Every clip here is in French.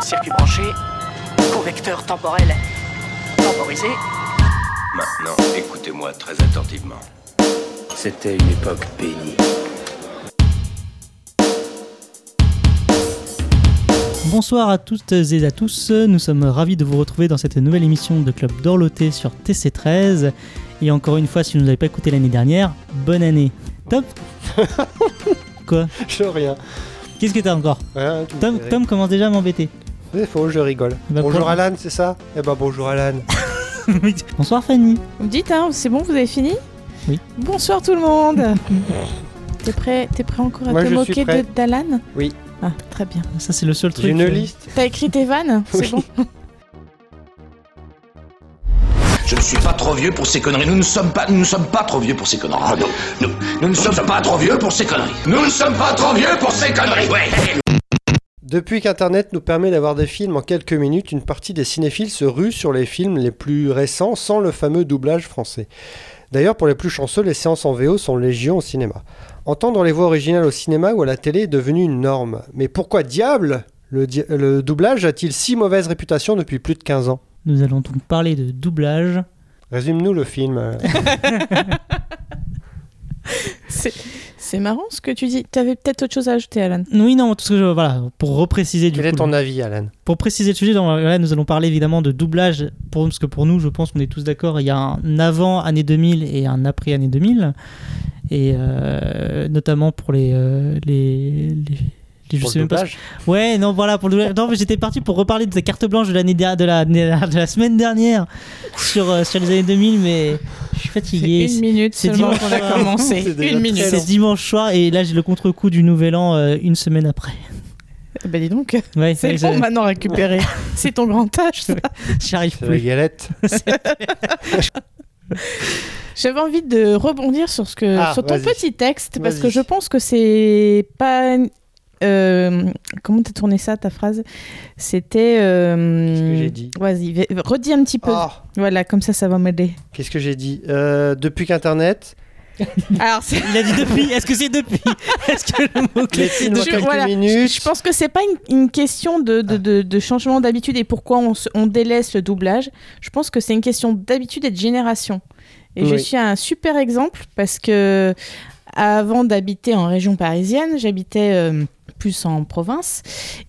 Circuit branché, correcteur temporel temporisé. Maintenant, écoutez-moi très attentivement. C'était une époque bénie. Bonsoir à toutes et à tous, nous sommes ravis de vous retrouver dans cette nouvelle émission de Club d'Orloté sur TC13. Et encore une fois, si vous ne l'avez pas écouté l'année dernière, bonne année. Top Quoi? Je rien. Qu'est-ce que t'as encore Rien, Tom. Tom commence déjà à m'embêter. C'est faux, je rigole. Bah, bonjour Alan, c'est ça? Eh ben bonjour Alan. Bonsoir Fanny. Vous me dites, hein, c'est bon, vous avez fini? Oui. Bonsoir tout le monde T'es prêt, t'es prêt encore à Moi, te je suis moquer prêt. de- d'Alan? Oui. Ah, très bien. Ça c'est le seul truc. J'ai une euh, liste. T'as écrit tes vannes? C'est Oui. bon? Je ne suis pas trop vieux pour ces conneries. Nous ne sommes pas, nous ne sommes pas trop vieux pour ces conneries. Ah non, nous, nous ne sommes pas trop vieux pour ces conneries. Nous ne sommes pas trop vieux pour ces conneries. Ouais. Depuis qu'Internet nous permet d'avoir des films en quelques minutes, une partie des cinéphiles se rue sur les films les plus récents sans le fameux doublage français. D'ailleurs, pour les plus chanceux, les séances en VO sont légion au cinéma. Entendre les voix originales au cinéma ou à la télé est devenu une norme. Mais pourquoi diable le, di- le doublage a-t-il si mauvaise réputation depuis plus de 15 ans? Nous allons donc parler de doublage. Résume-nous le film. C'est c'est marrant ce que tu dis. T'avais peut-être autre chose à ajouter, Alan Oui, non, tout ce que je, voilà, pour repréciser du Quel est ton avis, Alan? Pour préciser le sujet, donc, là, nous allons parler évidemment de doublage, pour, parce que pour nous, je pense qu'on est tous d'accord, il y a un avant année 2000 et un après année 2000, et euh, notamment pour les... euh, les- je Pour sais le même pas Ouais, non, voilà, pour le. Non, mais j'étais parti pour reparler de ta carte blanche de l'année de la, de la semaine dernière sur, euh, sur les années 2000, mais je suis fatigué. Une minute c'est seulement dimanche qu'on a soir. commencé. Une minute. C'est dimanche soir et là j'ai le contre-coup du nouvel an euh, une semaine après. Bah dis donc, Ouais, c'est bon maintenant récupérer. c'est ton grand âge, ça. J'arrive C'est la plus. galette. J'avais envie de rebondir sur, ce que, Ah, sur ton petit texte, parce que je pense que c'est pas... euh, comment t'as tourné ça, ta phrase? C'était... euh, Qu'est-ce que j'ai dit? Vas-y, redis un petit peu. Ah, Voilà, comme ça, ça va m'aider. Qu'est-ce que j'ai dit? Euh, Depuis qu'Internet, Alors, c'est- Il a dit depuis. Est-ce que c'est depuis? Est-ce que le mot en Je- quelques voilà, minutes. je pense que c'est pas une, une question de, de, de- de changement d'habitude et pourquoi on, se- on délaisse le doublage. Je pense que c'est une question d'habitude et de génération. Et je suis un super exemple parce que avant d'habiter en région parisienne, j'habitais euh, plus en province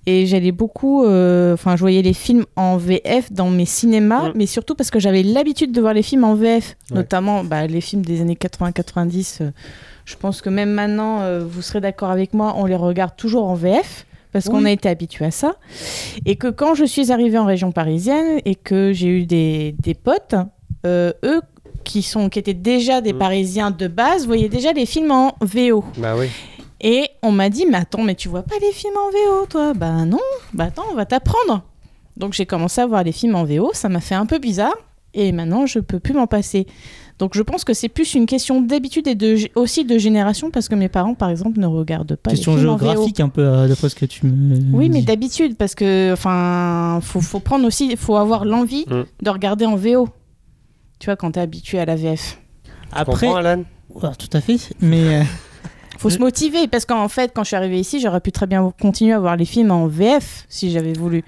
et j'allais beaucoup, euh, enfin, je voyais les films en VF dans mes cinémas, Mm. mais surtout parce que j'avais l'habitude de voir les films en VF, Ouais. notamment bah, les films des années 80-90. euh, je pense que même maintenant, euh, vous serez d'accord avec moi, on les regarde toujours en VF parce qu'on a été habitué à ça. Et que quand je suis arrivée en région parisienne et que j'ai eu des, des potes, euh, eux qui, sont, qui étaient déjà des Mm. Parisiens de base, voyaient déjà les films en VO. Bah oui. Et on m'a dit, mais attends, mais tu vois pas les films en VO, toi? Bah non, bah attends, on va t'apprendre. Donc j'ai commencé à voir les films en VO, ça m'a fait un peu bizarre, et maintenant je peux plus m'en passer. Donc je pense que c'est plus une question d'habitude et de, aussi de génération, parce que mes parents, par exemple, ne regardent pas Question les films en VO. géographique un peu euh, d'après ce que tu me. Oui, mais d'habitude, parce que, enfin, faut, faut prendre aussi, faut avoir l'envie Mm. de regarder en VO. Tu vois, quand t'es habitué à la VF. après. Comprends, Alan? Ouais, tout à fait. Mais euh, Faut se motiver, parce qu'en fait, quand je suis arrivée ici, j'aurais pu très bien continuer à voir les films en VF si j'avais voulu.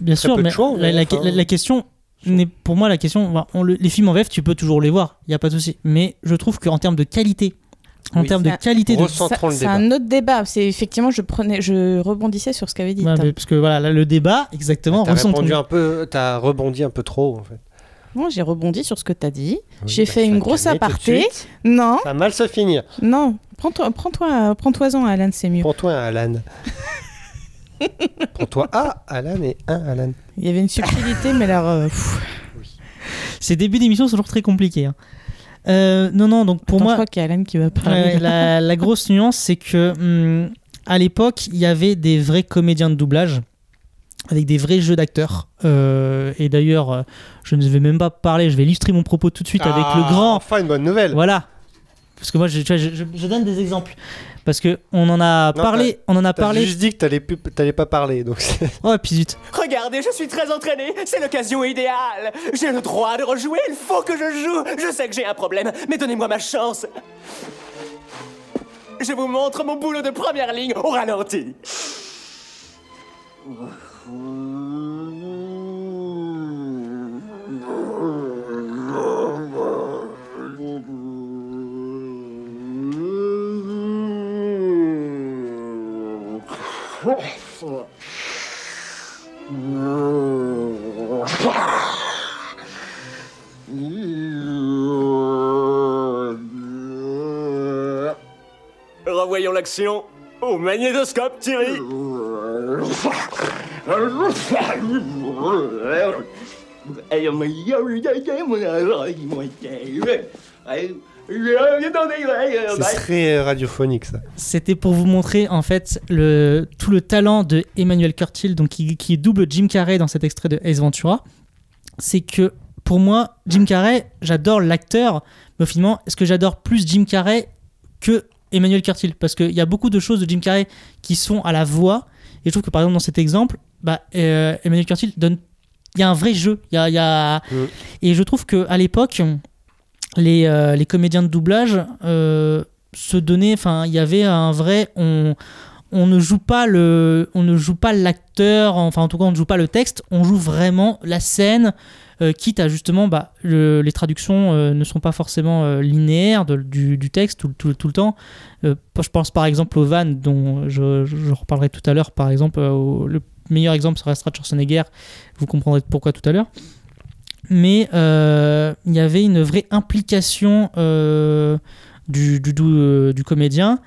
Bien sûr, mais la, la- VF, la- la question n'est pour moi la question. bah, on le- les films en VF, tu peux toujours les voir. Il y a pas de souci. Mais je trouve qu'en termes de qualité, en Oui. termes de qualité de C'est un autre débat. C'est effectivement, je prenais, je rebondissais sur ce qu'avait dit. Ouais, parce que voilà, là, le débat, exactement. T'as recentrons- répondu un peu, t'as rebondi un peu trop en fait. J'ai rebondi sur ce que t'as dit. Oui, J'ai bah, fait tu une grosse aparté. Non, Ça va mal se finir. non. Prends-toi, prends-toi, prends-toi-en, Alan, c'est mieux. Prends-toi un Alan. Prends-toi A, Alan et un Alan. Il y avait une subtilité, mais alors, euh, pff. Ces débuts d'émission sont toujours très compliqués. hein. Euh, non, non, donc pour Attends, je moi, crois qu'il y a Alan qui va parler. La grosse nuance, c'est que hum, à l'époque, il y avait des vrais comédiens de doublage avec des vrais jeux d'acteurs. Euh, et d'ailleurs, euh, je ne vais même pas parler, je vais illustrer mon propos tout de suite avec le Ah, grand. Enfin, une bonne nouvelle. Voilà. Parce que moi, je, tu vois, je- je- je donne des exemples. Parce que on en a Non, parlé, on en a parlé. juste dit que t'allais, plus- t'allais pas parler, donc Oh, puis zut. Regardez, je suis très entraîné. C'est l'occasion idéale. J'ai le droit de rejouer. Il faut que je joue. Je sais que j'ai un problème, mais donnez-moi ma chance. Je vous montre mon boulot de première ligne au ralenti. Revoyons l'action au magnétoscope, Thierry. C'est très euh, radiophonique ça. C'était pour vous montrer en fait le, tout le talent de Emmanuel Curtil, donc qui, qui double Jim Carrey dans cet extrait de Ace Ventura. C'est que pour moi, Jim Carrey, j'adore l'acteur, mais finalement, est-ce que j'adore plus Jim Carrey que Emmanuel Curtil? Parce qu'il y a beaucoup de choses de Jim Carrey qui sont à la voix, et je trouve que par exemple dans cet exemple, bah, euh, Emmanuel Curtil donne. Il y a un vrai jeu. Y a, y a- Mm. Et je trouve qu'à l'époque, les, euh, les comédiens de doublage euh, se donnaient. Enfin, il y avait un vrai. On, on ne joue pas le, on ne joue pas l'acteur. Enfin, en tout cas, on ne joue pas le texte. On joue vraiment la scène. Euh, quitte à justement, bah, le- les traductions euh, ne sont pas forcément euh, linéaires du, texte tout, le temps. Je pense par exemple aux vannes dont je, reparlerai tout à l'heure. Par exemple, le meilleur exemple, restera Schwarzenegger. Vous comprendrez pourquoi tout à l'heure. Mais il y avait une vraie implication du, comédien.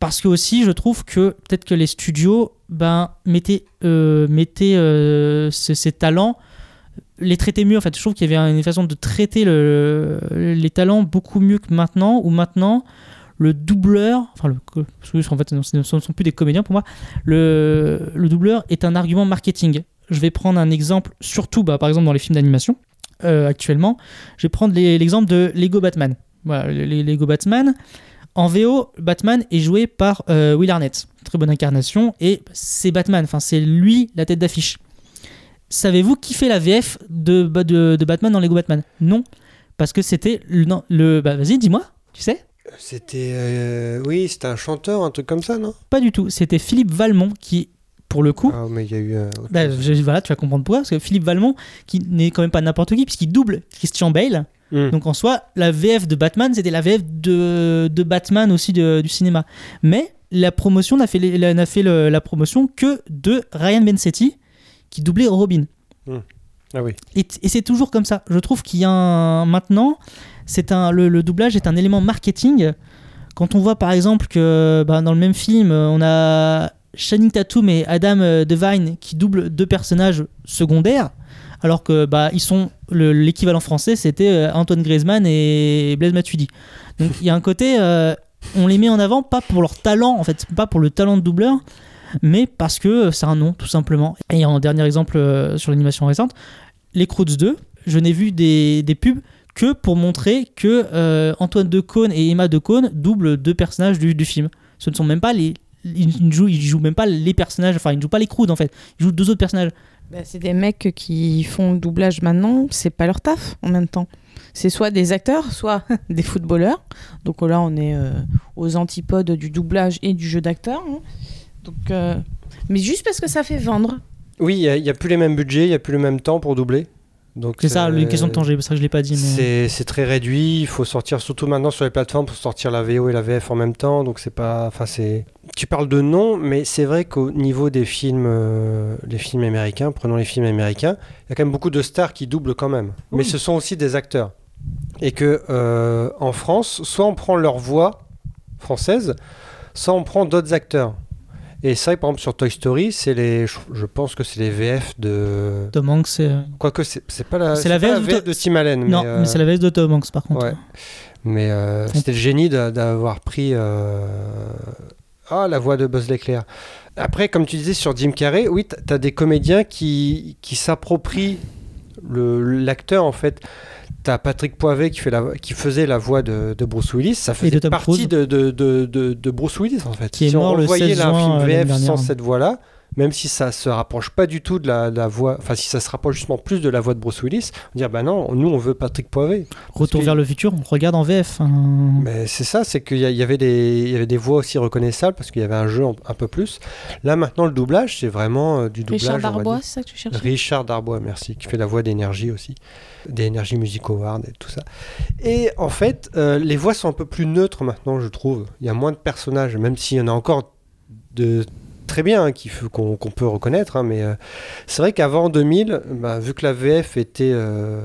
Parce que aussi, je trouve que peut-être que les studios ben, mettaient, euh, ces talents, les traitaient mieux. En fait, je trouve qu'il y avait une façon de traiter le- les talents beaucoup mieux que maintenant, où maintenant, le doubleur, enfin, le, en fait, ce ne sont plus des comédiens pour moi, le, le doubleur est un argument marketing. Je vais prendre un exemple, surtout bah, par exemple dans les films d'animation euh, actuellement. Je vais prendre l'exemple de Lego Batman. Voilà, Lego Batman. En VO, Batman est joué par euh, Will Arnett. Très bonne incarnation. Et c'est Batman. Enfin, c'est lui la tête d'affiche. Savez-vous qui fait la VF de, de, de Batman dans Lego Batman? Non. Parce que c'était le. non, le bah, Vas-y, dis-moi. Tu sais? C'était. euh, Oui, c'était un chanteur, un truc comme ça, non? Pas du tout. C'était Philippe Valmont qui, pour le coup, Ah, mais il y a eu. euh, Bah, je- voilà, tu vas comprendre pourquoi. Parce que Philippe Valmont, qui n'est quand même pas n'importe qui, puisqu'il double Christian Bale. Hmm. Donc en soi, la VF de Batman, c'était la VF de, de Batman aussi de- du cinéma. Mais la promotion n'a fait, n'a fait le- la promotion que de Ryan Bensetti, qui doublait Robin. Ah oui. Et, et c'est toujours comme ça. Je trouve qu'il y a un, maintenant, c'est un, le, le doublage est un élément marketing. Quand on voit par exemple que bah, dans le même film, on a Channing Tatum et Adam euh, Devine qui doublent deux personnages secondaires, alors que bah, ils sont le- l'équivalent français, c'était euh, Antoine Griezmann et Blaise Matuidi. Donc il y a un côté, euh, on les met en avant pas pour leur talent, en fait, pas pour le talent de doubleur, mais parce que c'est un nom, tout simplement. Et en dernier exemple euh, sur l'animation récente, les Croods 2, je n'ai vu des, des pubs que pour montrer que euh, Antoine Decaune et Emma Decaune doublent deux personnages du, du film. Ce ne sont même pas les. Ils ne jouent, ils jouent même pas les personnages, enfin ils ne jouent pas les Croods en fait, ils jouent deux autres personnages. Bah, c'est des mecs qui font le doublage maintenant, c'est pas leur taf en même temps. C'est soit des acteurs, soit des footballeurs. Donc là, on est euh, aux antipodes du doublage et du jeu d'acteur. hein. Donc, euh, mais juste parce que ça fait vendre. Oui, il n'y a, plus les mêmes budgets, il n'y a plus le même temps pour doubler. Donc C'est ça, euh, une question de temps, c'est pour ça que je l'ai pas dit. Mais... C'est très réduit. Il faut sortir, surtout maintenant sur les plateformes, pour sortir la VO et la VF en même temps. Donc c'est pas. Enfin, c'est. Tu parles de nom, mais c'est vrai qu'au niveau des films, euh, les films américains, prenons les films américains, il y a quand même beaucoup de stars qui doublent quand même. Mais ce sont aussi des acteurs. Et que euh, en France, soit on prend leur voix française, soit on prend d'autres acteurs. Et ça, par exemple, sur Toy Story, c'est les. Je, pense que c'est les VF de. Tom Hanks, c'est. Quoique c'est c'est pas la, C'est la VF de- de Tim Allen. non, mais, mais euh, c'est la VS de Tom Hanks par contre. Ouais. Mais euh, c'était le génie d'a- d'avoir pris euh, ah, la voix de Buzz l'éclair. Après, comme tu disais sur Jim Carrey, oui, tu as des comédiens qui, qui s'approprient l'acteur en fait. T'as Patrick Poivet qui, fait la, qui faisait la voix de, de Bruce Willis. Ça faisait partie de, Bruce Willis en fait. Qui est si mort on le voyait 16 là un juin, film VF sans cette voix-là, même si ça se rapproche pas du tout de la, de la voix, enfin si ça se rapproche justement plus de la voix de Bruce Willis, on dire bah non, nous on veut Patrick Poivet. Retour vers le futur, on regarde en VF. hein. Mais c'est ça, c'est qu'il y, avait des, il y avait des voix aussi reconnaissables parce qu'il y avait un jeu en- un peu plus. Là maintenant le doublage, c'est vraiment euh, du doublage. Richard Darbois, c'est ça que tu cherches Richard Darbois, merci, qui fait la voix d'énergie aussi, d'énergie Music Award et tout ça. Et en fait, euh, les voix sont un peu plus neutres maintenant, je trouve. Il y a moins de personnages, même s'il y en a encore de très bien hein, qu'on peut reconnaître. hein, mais euh, c'est vrai qu'avant 2000, bah, vu que la VF était euh,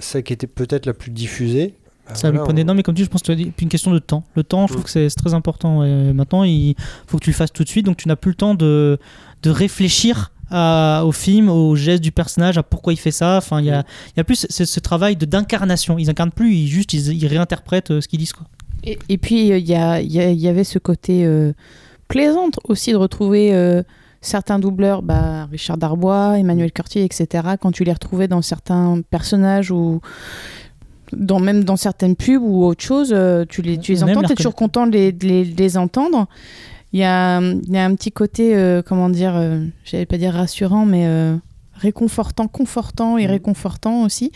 celle qui était peut-être la plus diffusée. bah, Ça voilà, me prenait. on- Non, mais comme tu dis, je pense que c'est une question de temps. Le temps, je Mm. trouve que c'est très important. Et maintenant, il faut que tu le fasses tout de suite, donc tu n'as plus le temps de, de réfléchir à- au film, aux gestes du personnage, à pourquoi il fait ça. Enfin, il y a, il y a plus ce, ce travail de- d'incarnation. Ils incarnent plus, ils juste ils, ils réinterprètent euh, ce qu'ils disent. Quoi. Et, et puis, euh, il y, a- il y a- y avait ce côté euh, plaisant aussi de retrouver euh, certains doubleurs, bah, Richard Darbois, Emmanuel Curtier, etc., quand tu les retrouvais dans certains personnages ou dans, même dans certaines pubs ou autre chose, euh, tu les, tu les Même entends, tu es toujours content de les, de les- de les entendre. Il y a, il y a un petit côté, euh, comment dire, euh, j'allais pas dire rassurant, mais euh, réconfortant, confortant et réconfortant aussi.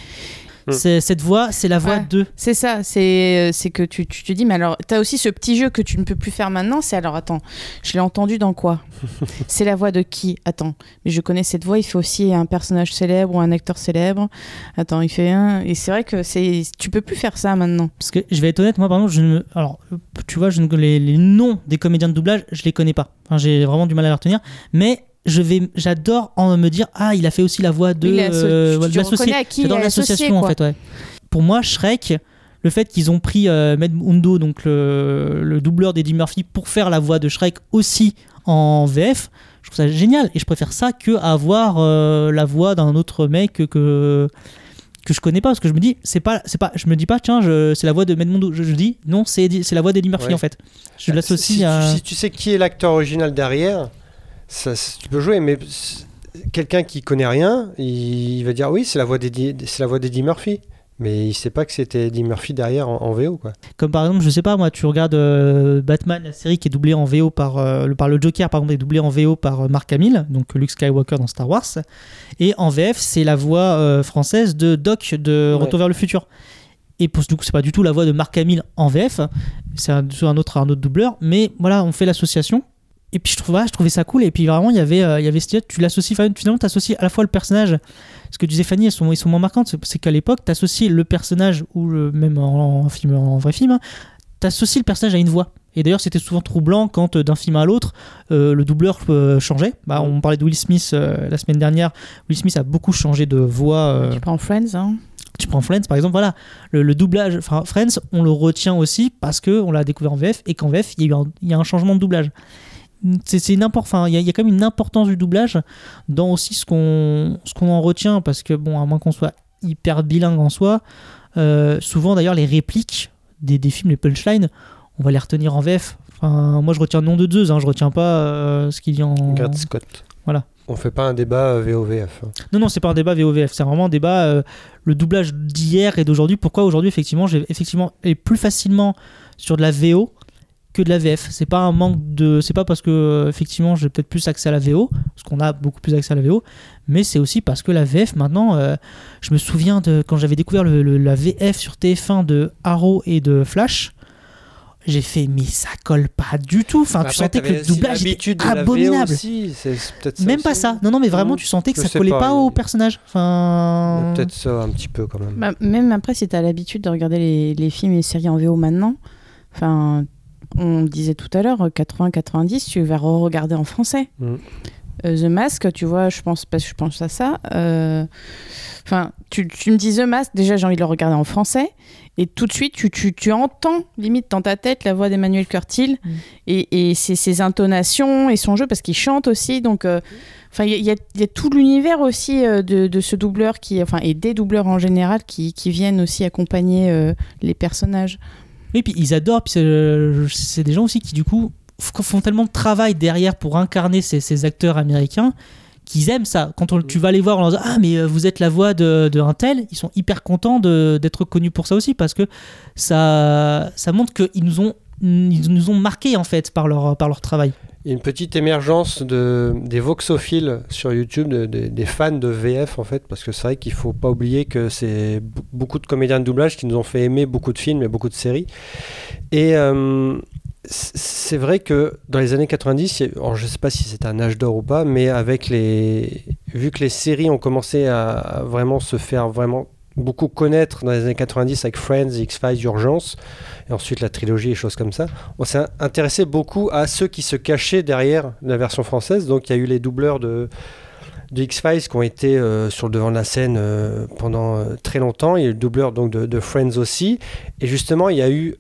Mm. C'est- Cette voix, c'est la voix Ouais. de. C'est ça, c'est c'est que tu, tu te dis, mais alors, t'as aussi ce petit jeu que tu ne peux plus faire maintenant, c'est alors, attends, je l'ai entendu dans quoi? C'est la voix de qui? Attends, mais je connais cette voix, il fait aussi un personnage célèbre ou un acteur célèbre. Attends, il fait un... Et c'est vrai que c'est tu peux plus faire ça maintenant. Parce que je vais être honnête, moi, par exemple, je ne, alors, euh, tu vois, je ne, les, les noms des comédiens de doublage, je les connais pas. Enfin, j'ai vraiment du mal à les retenir. Mais je vais, j'adore en me dire, ah, il a fait aussi la voix de, Oui, l'asso- tu- de tu l'associé. reconnais à qui il J'adore est associé, l'association, en fait, ouais. Pour moi, Shrek, le fait qu'ils ont pris euh, Med Mundo, donc le, le doubleur d'Eddie Murphy, pour faire la voix de Shrek aussi en VF, je trouve ça génial. Et je préfère ça que avoir euh, la voix d'un autre mec que, que que je connais pas parce que je me dis c'est pas c'est pas je me dis pas tiens c'est la voix de Medmundo je, je dis non c'est la voix d'Eddie Murphy Ouais. en fait je Bah, l'associe si, à si tu sais qui est l'acteur original derrière, ça, tu peux jouer, mais quelqu'un qui connaît rien, il, il va dire oui, c'est la voix d'Eddie, c'est la voix d'Eddie Murphy. Mais il sait pas que c'était Eddie Murphy derrière en, en VO, quoi. comme par exemple je sais pas moi tu regardes euh, Batman la série qui est doublée en VO par euh, le par le Joker par exemple est doublé en VO par euh, Mark Hamill donc Luke Skywalker dans Star Wars et en VF c'est la voix française de Doc de Ouais. Retour vers le futur et pour du coup c'est pas du tout la voix de Mark Hamill en VF c'est un autre un autre doubleur mais voilà on fait l'association et puis je trouvais ça cool. Et puis vraiment il y avait euh, il y avait tu l'associes finalement tu associes à la fois le personnage ce que disait Fanny sont, ils sont moins marquantes c'est- qu'à l'époque tu associes le personnage ou le, même en, en film en vrai film tu associes le personnage à une voix. Et d'ailleurs c'était souvent troublant quand euh, d'un film à l'autre euh, le doubleur euh, changeait. Bah, on parlait de Will Smith la semaine dernière. Will Smith a beaucoup changé de voix Tu prends Friends, hein. Tu prends Friends par exemple, voilà, le, le doublage, enfin Friends, on le retient aussi parce que on l'a découvert en VF et qu'en VF il y a eu un, il y a un changement de doublage. C'est une enfin, il y, a- il y a quand même une importance du doublage dans aussi ce qu'on ce qu'on en retient parce que bon, à moins qu'on soit hyper bilingue en soi, euh, souvent d'ailleurs les répliques des, des films, les punchlines, on va les retenir en VF. Enfin, moi je retiens le nom de Zeus, hein, je retiens pas euh, ce qu'il y a en. Gareth Scott. Voilà. On fait pas un débat euh, VOVF. hein. Non, non, c'est pas un débat VOVF, c'est vraiment un débat euh, le doublage d'hier et d'aujourd'hui. Pourquoi aujourd'hui, effectivement, j'ai effectivement et plus facilement sur de la VO que de la VF. C'est pas un manque de, c'est pas parce que effectivement j'ai peut-être plus accès à la VO, parce qu'on a beaucoup plus accès à la VO, mais c'est aussi parce que la VF maintenant, euh, je me souviens de quand j'avais découvert le- le- la VF sur TF1 de Arrow et de Flash. J'ai fait, mais ça colle pas du tout. Enfin, tu sentais que le doublage était abominable. aussi, Même aussi. pas ça. Non, non, mais vraiment, Non, tu sentais que je ça collait pas, pas, au personnage. Enfin. Peut-être ça un petit peu quand même. Bah, même après, si tu as l'habitude de regarder les, les films et les séries en VO maintenant, enfin, on disait tout à l'heure, 80-90, tu vas re-regarder en français. Mm. Euh, The Mask, tu vois, je pense, parce que je pense à ça. euh, Enfin, tu, tu me dis The Mask, déjà j'ai envie de le regarder en français, et tout de suite tu, tu, tu entends limite dans ta tête la voix d'Emmanuel Curtil Mm. et, et ses, ses intonations et son jeu parce qu'il chante aussi. Donc, euh, enfin, il y, a- il y a- il y a tout l'univers aussi euh, de, de ce doubleur qui, enfin, et des doubleurs en général qui, qui viennent aussi accompagner euh, les personnages. Oui, puis ils adorent. Puis c'est c'est des gens aussi qui, du coup, font tellement de travail derrière pour incarner ces, acteurs américains qu'ils aiment ça. Quand on- tu vas les voir en leur disant Ah, mais euh, vous êtes la voix de, de un tel, ils sont hyper contents d'être connus pour ça aussi parce que ça, montre qu'ils nous ont. Ils nous ont marqués en fait par leur, par leur travail. Une petite émergence de, des voxophiles sur YouTube, de- de- des fans de VF en fait, parce que c'est vrai qu'il faut pas oublier que c'est beaucoup de comédiens de doublage qui nous ont fait aimer beaucoup de films et beaucoup de séries. Et euh, c'est vrai que dans les années 90, il y a- alors je sais pas si c'était un âge d'or ou pas, mais avec les, vu que les séries ont commencé à vraiment se faire vraiment beaucoup connaître dans les années 90 avec Friends, X-Files, Urgence, et ensuite la trilogie et choses comme ça, on s'est intéressé beaucoup à ceux qui se cachaient derrière la version française. Donc il y a eu les doubleurs de, X-Files qui ont été euh, sur le devant de la scène euh, pendant euh, très longtemps. Il y a eu le doubleur donc, de, Friends aussi. Et justement, il y a eu,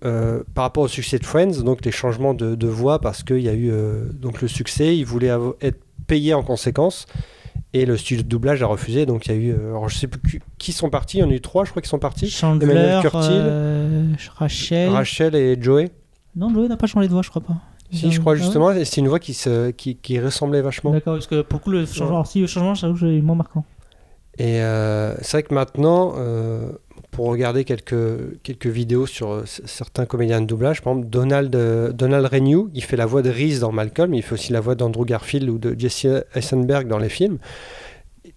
par rapport au succès de Friends, donc les changements de, de voix parce qu'il y a eu donc le succès. Ils voulaient être payés en conséquence. Et le studio de doublage a refusé. Donc il y a eu, euh, alors je sais plus qui- sont partis. Il y en a eu trois, je crois, qui sont partis. Chandler, Emmanuel Curtil. euh, Rachel. Rachel et Joey. Non, Joey n'a pas changé de voix, je crois pas. Si, je crois Ah justement, et c'est une voix qui, se, qui, qui ressemblait vachement. D'accord, parce que pour le coup, le changement, si, le changement, j'avoue que j'ai moins marquant. Et euh, c'est vrai que maintenant, euh, pour regarder quelques, quelques vidéos sur euh, certains comédiens de doublage, par exemple Donald, euh, Donald Renew, il fait la voix de Reese dans Malcolm, il fait aussi la voix d'Andrew Garfield ou de Jesse Eisenberg dans les films.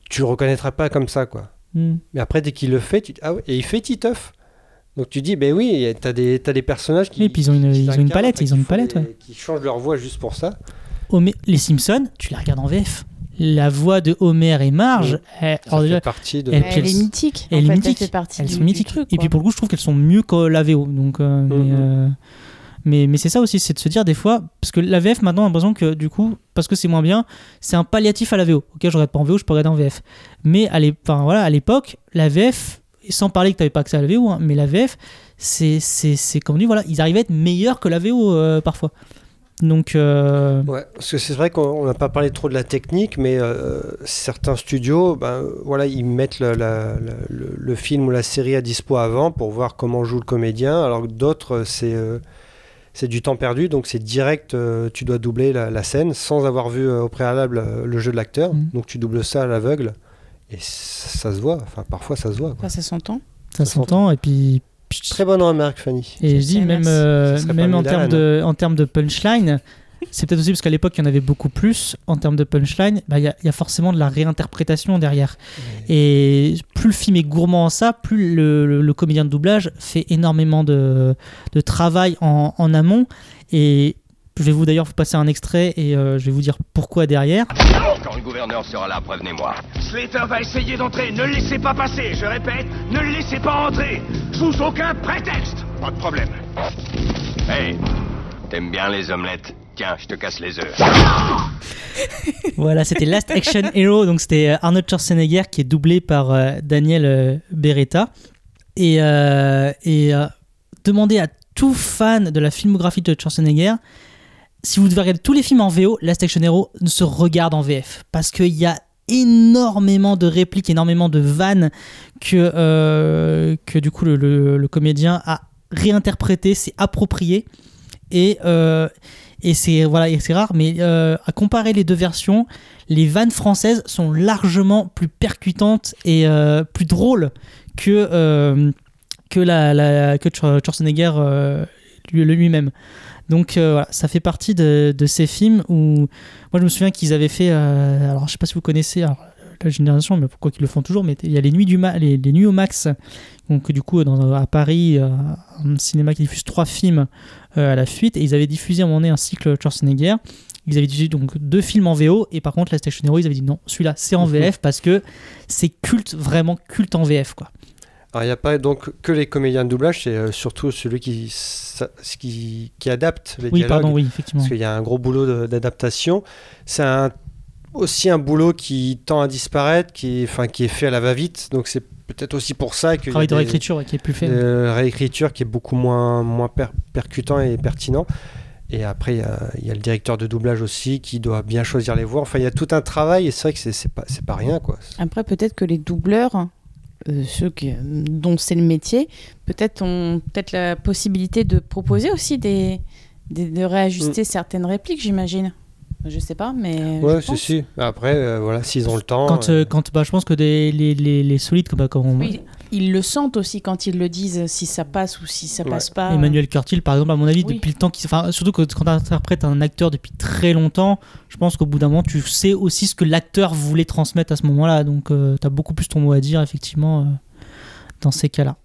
Tu le reconnaîtras pas comme ça, quoi. Hmm. Mais après, dès qu'il le fait, tu... ah ouais, et il fait Titeuf. Donc tu dis, ben oui, t'as des, t'as des personnages qui. Oui, puis ils ont une- ils ont une palette, ils ont une palette, ouais. Qui changent leur voix juste pour ça. Homer- les Simpsons, tu les regardes en VF. La voix de Homer et Marge, Oui. elle- alors déjà, partie de. Elle, puis elles- est mythique. elle est mythique. Elle fait partie elles du, sont du mythiques. truc, et puis pour le coup, je trouve qu'elles sont mieux que la VO. Donc, euh, mais, Mhm. euh, mais, mais c'est ça aussi, c'est de se dire des fois, parce que la VF maintenant, on a l'impression que du coup, parce que c'est moins bien, c'est un palliatif à la VO. Ok, je regarde pas en VO, je peux regarder en VF. Mais à enfin, voilà, l'époque, la VF, sans parler que tu n'avais pas accès à la VO, hein, mais la VF, c'est c'est- c'est comme on dit, voilà, ils arrivaient à être meilleurs que la VO euh, parfois. Donc, euh, Ouais, parce que c'est vrai qu'on n'a pas parlé trop de la technique, mais euh, certains studios, ben, voilà, ils mettent le, la- la- le- le film ou la série à dispo avant pour voir comment joue le comédien, alors que d'autres, euh, c'est euh, c'est du temps perdu, donc c'est direct, euh, tu dois doubler la, la scène sans avoir vu euh, au préalable le jeu de l'acteur, Mhm. donc tu doubles ça à l'aveugle, et ça, ça se voit, enfin parfois ça se voit. quoi. Ça, ça s'entend. ça s'entend. Et puis, Très bonne remarque, Fanny. Et je dis même, euh, même en termes de, en termes de punchline, c'est peut-être aussi parce qu'à l'époque il y en avait beaucoup plus. En termes de punchline, bah, il y, a- il y a forcément de la réinterprétation derrière. Et plus le film est gourmand en ça, plus le, le- le comédien de doublage fait énormément de, de travail en, en amont. Et je vais vous d'ailleurs vous passer un extrait et euh, je vais vous dire pourquoi derrière. Quand le gouverneur sera là, prévenez-moi. Slater va essayer d'entrer. Ne le laissez pas passer. Je répète, ne le laissez pas entrer. Sous aucun prétexte. Pas de problème. Hey, t'aimes bien les omelettes? Tiens, je te casse les œufs. Voilà, c'était Last Action Hero, donc c'était euh, Arnold Schwarzenegger qui est doublé par euh, Daniel euh, Beretta. Et, euh, et euh, demandez à tout fan de la filmographie de Schwarzenegger, si vous devez regarder tous les films en VO, Last Action Hero se regarde en VF. Parce qu'il y a énormément de répliques, énormément de vannes que, euh, que du coup le, comédien a réinterprété, c'est approprié. Et, euh, et c'est voilà, rare, mais euh, à comparer les deux versions, les vannes françaises sont largement plus percutantes et plus drôles que, que, la, que Schwar- Schwarzenegger lui- lui-même. Donc euh, voilà, ça fait partie de, de ces films où moi je me souviens qu'ils avaient fait, euh, alors je sais pas si vous connaissez alors, la génération, mais pourquoi qu'ils le font toujours, mais il y a les nuits du ma- les, les nuits au max, donc du coup dans, à Paris, euh, un cinéma qui diffuse trois films à la suite, et ils avaient diffusé à un moment donné un cycle Schwarzenegger. Ils avaient diffusé donc deux films en VO, et par contre la Station Hero, ils avaient dit non, celui-là c'est en VF parce que c'est culte, vraiment culte en VF quoi. Alors, il n'y a pas donc que les comédiens de doublage, c'est euh, surtout celui qui, sa- qui, qui adapte les Oui, dialogues. pardon, oui, effectivement. Parce qu'il y a un gros boulot d'adaptation. C'est un- aussi un boulot qui tend à disparaître, qui, enfin, qui est fait à la va-vite. Donc c'est peut-être aussi pour ça qu'il y a Travail de des- réécriture qui est plus fait. de réécriture qui est beaucoup moins, moins per- percutant et pertinent. Et après, il y a, il y a le directeur de doublage aussi qui doit bien choisir les voix. Enfin, il y a tout un travail et c'est vrai que c'est- c'est pas, c'est pas rien. Quoi. Après, peut-être que les doubleurs, euh, ceux qui- dont c'est le métier, peut-être ont peut-être la possibilité de proposer aussi des, des- de réajuster certaines répliques, j'imagine. Je sais pas, mais. Ouais, je si, pense. si. Après, euh, voilà, s'ils ont le temps. Quand, euh, euh, quand bah, je pense que des, les, les, les solides, comme, on- Oui. Ils le sentent aussi quand ils le disent, si ça passe ou si ça Ouais. passe pas. Emmanuel Curtil, par exemple, à mon avis, Oui. depuis le temps qu'il. Enfin, surtout que quand tu interprètes un acteur depuis très longtemps, je pense qu'au bout d'un moment, tu sais aussi ce que l'acteur voulait transmettre à ce moment-là. Donc, tu as beaucoup plus ton mot à dire, effectivement, euh, dans ces cas-là.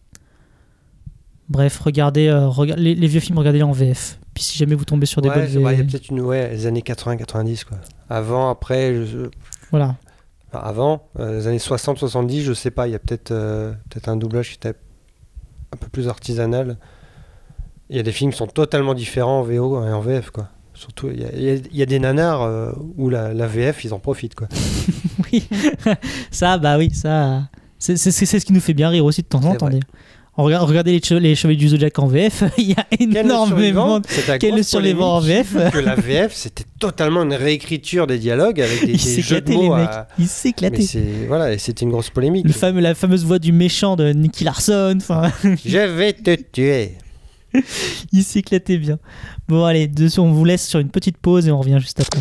Bref, regardez euh, rega- les, les vieux films, regardez-les en VF. Puis si jamais vous tombez sur des Ouais, bonnes ouais, il y a peut-être une. Ouais, les années 80-90, quoi. Avant, après, je- voilà. Enfin, avant, euh, les années 60-70, je sais pas, il y a peut-être euh, peut-être un doublage qui était un peu plus artisanal. Il y a des films qui sont totalement différents en VO et en VF, quoi. Surtout, il y a, y y des nanars euh, où la, la VF, ils en profitent, quoi. oui, ça, bah oui, ça. C'est ce qui nous fait bien rire aussi de temps en temps. Regardez les, che- les Chevaliers du Zodiac en VF, il y a énormément de. C'est la Quel le grosse survivant en VF que la VF, c'était totalement une réécriture des dialogues avec des, Il des jeux de s'éclatait, les mecs. à- Il Mais s'éclatait. c'est voilà, et c'était une grosse polémique. Le fameux, la fameuse voix du méchant de Nicky Larson, enfin, Je vais te tuer. il s'éclatait bien. Bon, allez, dessus, on vous laisse sur une petite pause et on revient juste après.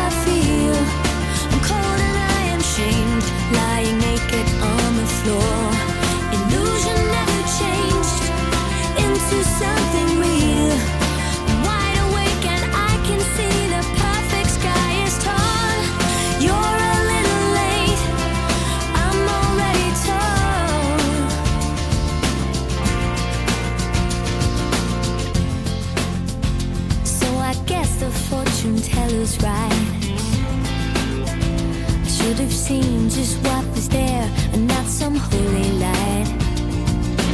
Have seen just what was there and not some holy light.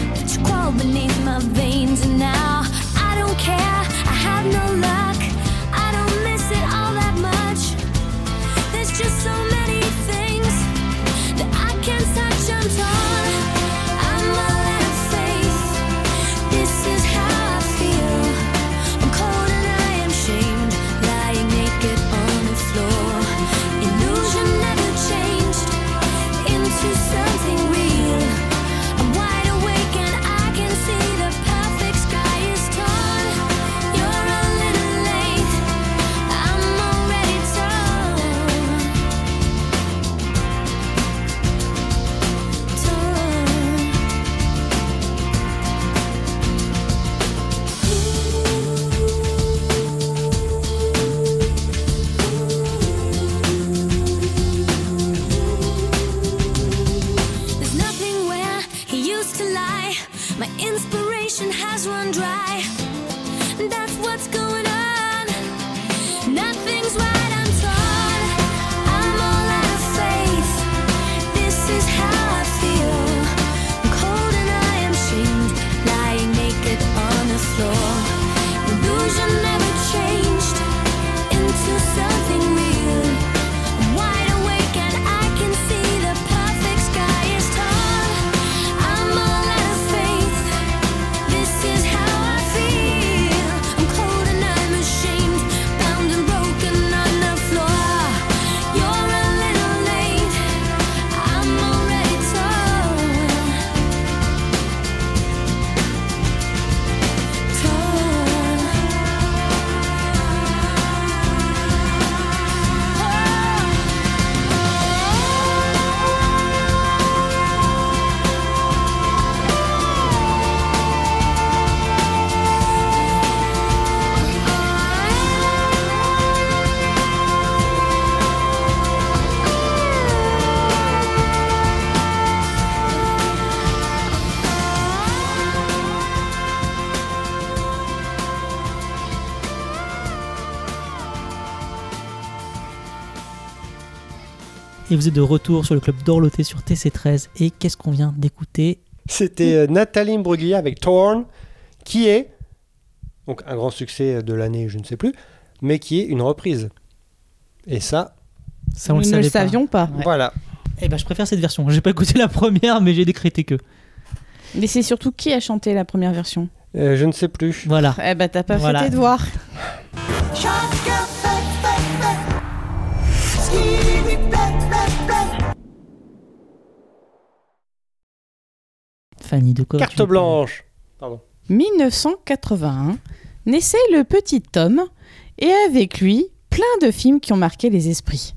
But crawled beneath my veins and now I vous êtes de retour sur le club d'Orloté sur TC13 et qu'est-ce qu'on vient d'écouter C'était euh, Nathalie Bruglia avec Torn, qui est donc un grand succès de l'année, je ne sais plus, mais qui est une reprise. Et ça, Ça, on Nous le ne le pas. savions pas. Ouais. voilà. Eh ben, je préfère cette version. J'ai pas écouté la première, mais j'ai décrété que. Mais c'est surtout qui a chanté la première version Euh, je ne sais plus. Voilà. Eh ben, t'as pas Voilà. fait tes devoirs. Fanny de quoi Carte blanche. Pardon. 1981, naissait le petit Tom et avec lui plein de films qui ont marqué les esprits.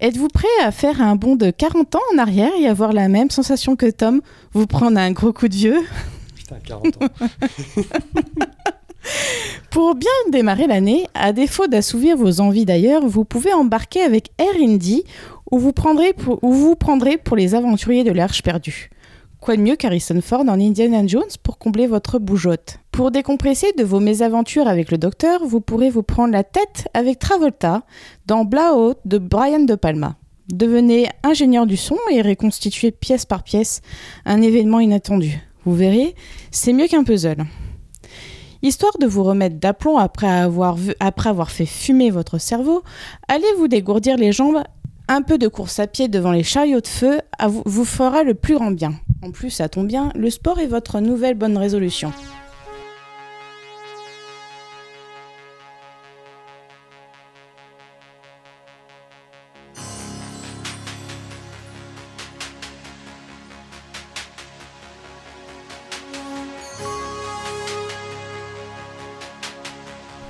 Êtes-vous prêt à faire un bond de 40 ans en arrière et avoir la même sensation que Tom, vous prendre un gros coup de vieux? Putain, 40 ans. Pour bien démarrer l'année, à défaut d'assouvir vos envies d'ailleurs, vous pouvez embarquer avec Air Indy où vous prendrez pour, où vous prendrez pour les aventuriers de l'Arche perdue. Quoi de mieux qu'Harrison Ford en Indiana Jones pour combler votre bougeotte? Pour décompresser de vos mésaventures avec le docteur, vous pourrez vous prendre la tête avec Travolta dans Blowout de Brian De Palma. Devenez ingénieur du son et reconstituez pièce par pièce un événement inattendu. Vous verrez, c'est mieux qu'un puzzle. Histoire de vous remettre d'aplomb après avoir, vu- après avoir fait fumer votre cerveau, allez vous dégourdir les jambes. Un peu de course à pied devant les chariots de feu vous fera le plus grand bien. En plus, ça tombe bien, le sport est votre nouvelle bonne résolution.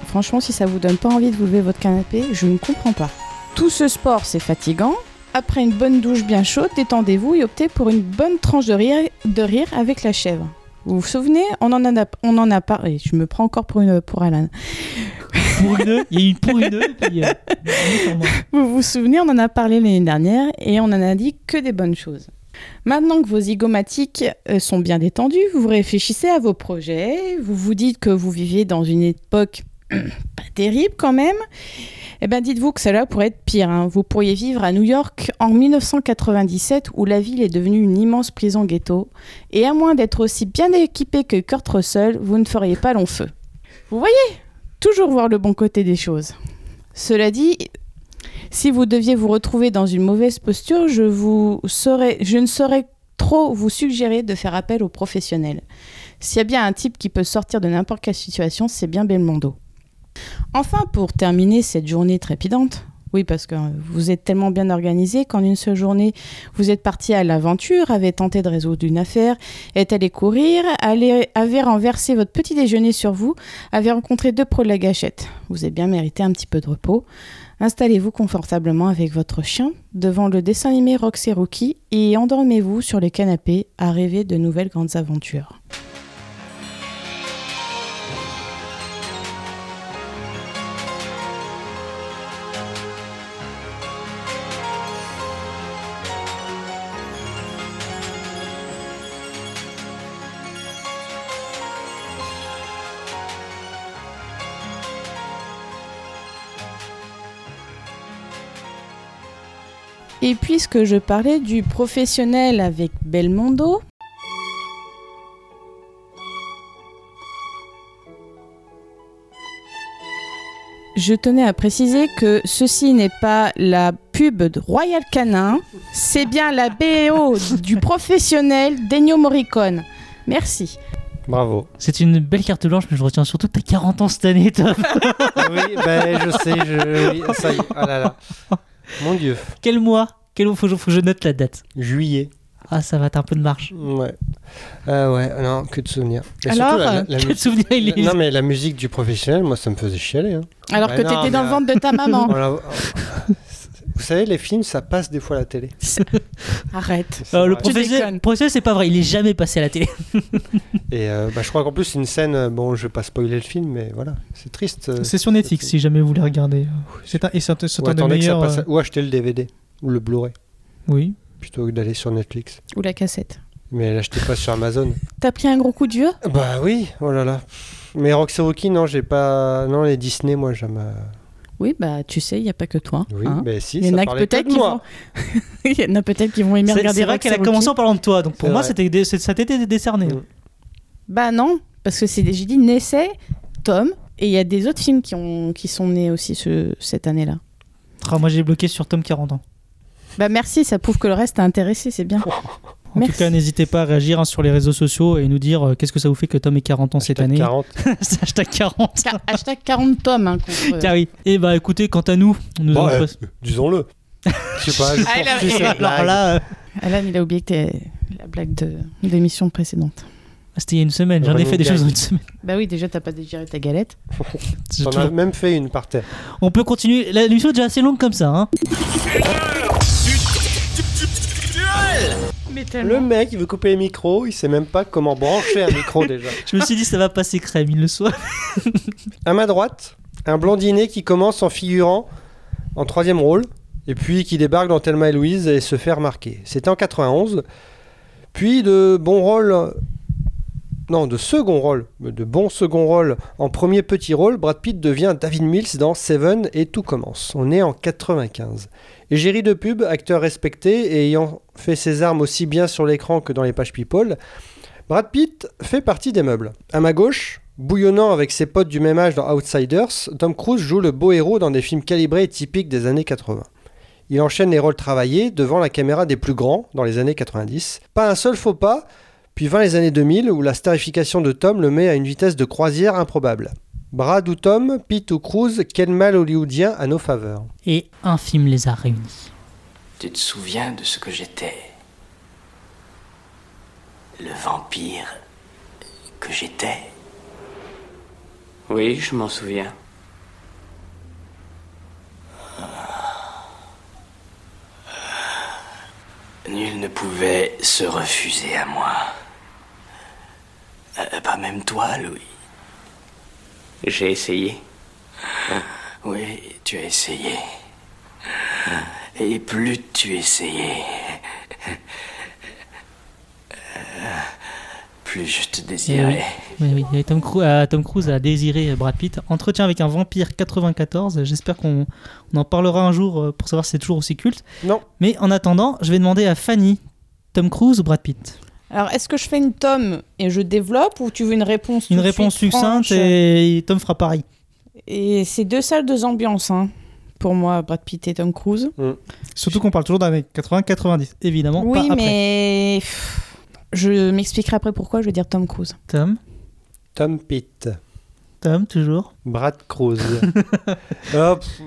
Franchement, si ça vous donne pas envie de vous lever votre canapé, je ne comprends pas. Tout ce sport, c'est fatigant. Après une bonne douche bien chaude, détendez-vous et optez pour une bonne tranche de rire, de rire avec la chèvre. Vous vous souvenez On en a, on en a parlé. Je me prends encore pour, une, pour Alan. Pour une, il y a une pour une, puis. euh. Vous vous souvenez, on en a parlé l'année dernière et on en a dit que des bonnes choses. Maintenant que vos zygomatiques euh, sont bien détendus, vous réfléchissez à vos projets, vous vous dites que vous vivez dans une époque pas terrible quand même. Eh bien, dites-vous que cela pourrait être pire. hein. Vous pourriez vivre à New York en 1997 où la ville est devenue une immense prison ghetto. Et à moins d'être aussi bien équipé que Kurt Russell, vous ne feriez pas long feu. Vous voyez? Toujours voir le bon côté des choses. Cela dit, si vous deviez vous retrouver dans une mauvaise posture, je, vous je ne saurais trop vous suggérer de faire appel aux professionnels. S'il y a bien un type qui peut sortir de n'importe quelle situation, c'est bien Belmondo. Enfin, pour terminer cette journée trépidante, oui, parce que vous êtes tellement bien organisé qu'en une seule journée, vous êtes parti à l'aventure, avez tenté de résoudre une affaire, êtes allé courir, avez renversé votre petit déjeuner sur vous, avez rencontré deux pros de la gâchette. Vous avez bien mérité un petit peu de repos. Installez-vous confortablement avec votre chien devant le dessin animé Rox et Rookie et endormez-vous sur le canapé à rêver de nouvelles grandes aventures. Et puisque je parlais du professionnel avec Belmondo, je tenais à préciser que ceci n'est pas la pub de Royal Canin, c'est bien la BO du professionnel d'Ennio Morricone. Merci. Bravo. C'est une belle carte blanche, mais je retiens surtout que t'as 40 ans cette année, toi. Ah oui, ben je sais, je... oui, ça y est. Ah là là. Mon Dieu. Quel mois? Quel mois? Faut, que je- faut que je note la date Juillet. Ah, ça va, t'as un peu de marche. Ouais. Ah ouais, non, que de souvenirs. Et Alors, surtout, la- la- euh, la Quel musique- souvenir il est Non mais la musique du professionnel, moi ça me faisait chialer. Hein. Alors Bah que t'étais dans le ventre de ta maman. Vous savez, les films, ça passe des fois à la télé. Arrête. Euh, le professeur, c'est pas vrai, il est jamais passé à la télé. Et euh, bah, je crois qu'en plus, c'est une scène. euh, Bon, je vais pas spoiler le film, mais voilà, c'est triste. euh, C'est sur Netflix si jamais vous voulez regarder. C'est un, et c'est Ou, un que ça meilleurs. passe ou acheter le DVD ou le Blu-ray Oui. plutôt que d'aller sur Netflix. Ou la cassette. Mais l'achetez pas sur Amazon. T'as pris un gros coup de vieux? Bah oui, oh là là. Mais Roxy Rookie, non, j'ai pas. Non, les Disney, moi, j'aime. Oui, bah tu sais, il n'y a pas que toi. Oui, hein. mais si, Il y en ça a peut-être de qui moi. vont. Il y en a peut-être qui vont aimer C'est regarder c'est vrai qu'elle a commencé en parlant de toi, donc pour C'est moi, c'était ça t'était décerné. Mm. Bah non, parce que c'est j'ai dit naissait Tom et il y a des autres films qui ont qui sont nés aussi ce- cette année-là. Ah, moi, j'ai bloqué sur Tom 40 ans. Bah merci, ça prouve que le reste t'a intéressé, c'est bien. En Merci. tout cas, n'hésitez pas à réagir hein, sur les réseaux sociaux et nous dire euh, qu'est-ce que ça vous fait que Tom ait 40 ans cette année. 40. C'est hashtag 40. Car- hashtag 40 tomes hein, contre. Car oui. Et bah écoutez, quant à nous, nous Bon, allons euh, Disons-le. Je sais pas, je Ah, cette Alors blague. là, euh, Alan, il a oublié que t'es la blague de l'émission précédente. c'était il y a une semaine. J'en ai fait des choses en une semaine. Bah oui, déjà t'as pas digéré ta galette. Toujours- as même fait une par terre. On peut continuer. La- L'émission est déjà assez longue comme ça. Hein. Mais Le mec, il veut couper les micros, il sait même pas comment brancher un micro déjà. Je me suis dit, ça va passer crème, il le soit. À ma droite, un blondinet qui commence en figurant en troisième rôle, et puis qui débarque dans Thelma et Louise et se fait remarquer. C'était en 91. Puis de bons rôles. Non, de second rôle, de bons second rôle en premier petit rôle, Brad Pitt devient David Mills dans Seven et tout commence. On est en 95. Égérie de pub, acteur respecté et ayant fait ses armes aussi bien sur l'écran que dans les pages People, Brad Pitt fait partie des meubles. À ma gauche, bouillonnant avec ses potes du même âge dans Outsiders, Tom Cruise joue le beau héros dans des films calibrés et typiques des années 80. Il enchaîne les rôles travaillés devant la caméra des plus grands dans les années 90. Pas un seul faux pas, puis 20 les années 2000 où la starification de Tom le met à une vitesse de croisière improbable. Brad ou Tom, Pitt ou Cruise, quel mal hollywoodien à nos faveurs. Et un film les a réunis. Tu te souviens de ce que j'étais? Le vampire que j'étais? Oui, je m'en souviens. Nul ne pouvait se refuser à moi. Euh, pas même toi, Louis. J'ai essayé. Oui, tu as essayé. Et plus tu essayais, plus je te désirais. Oui, oui. Et Tom, Cruise, euh, Tom Cruise a désiré Brad Pitt. Entretien avec un vampire 94. J'espère qu'on on en parlera un jour euh, pour savoir si c'est toujours aussi culte. Non. Mais en attendant, je vais demander à Fanny Tom Cruise ou Brad Pitt? Alors, est-ce que je fais une tome et je développe ou tu veux une réponse Une réponse suite succincte et Tom fera pareil. Et c'est deux salles, deux ambiances. hein. Pour moi, Brad Pitt et Tom Cruise. Surtout qu'on parle toujours d'années 80-90. Évidemment, oui, pas mais je m'expliquerai après pourquoi. Je vais dire Tom Cruise. Tom, Tom Pitt, Tom, toujours. Brad Cruise. Pff,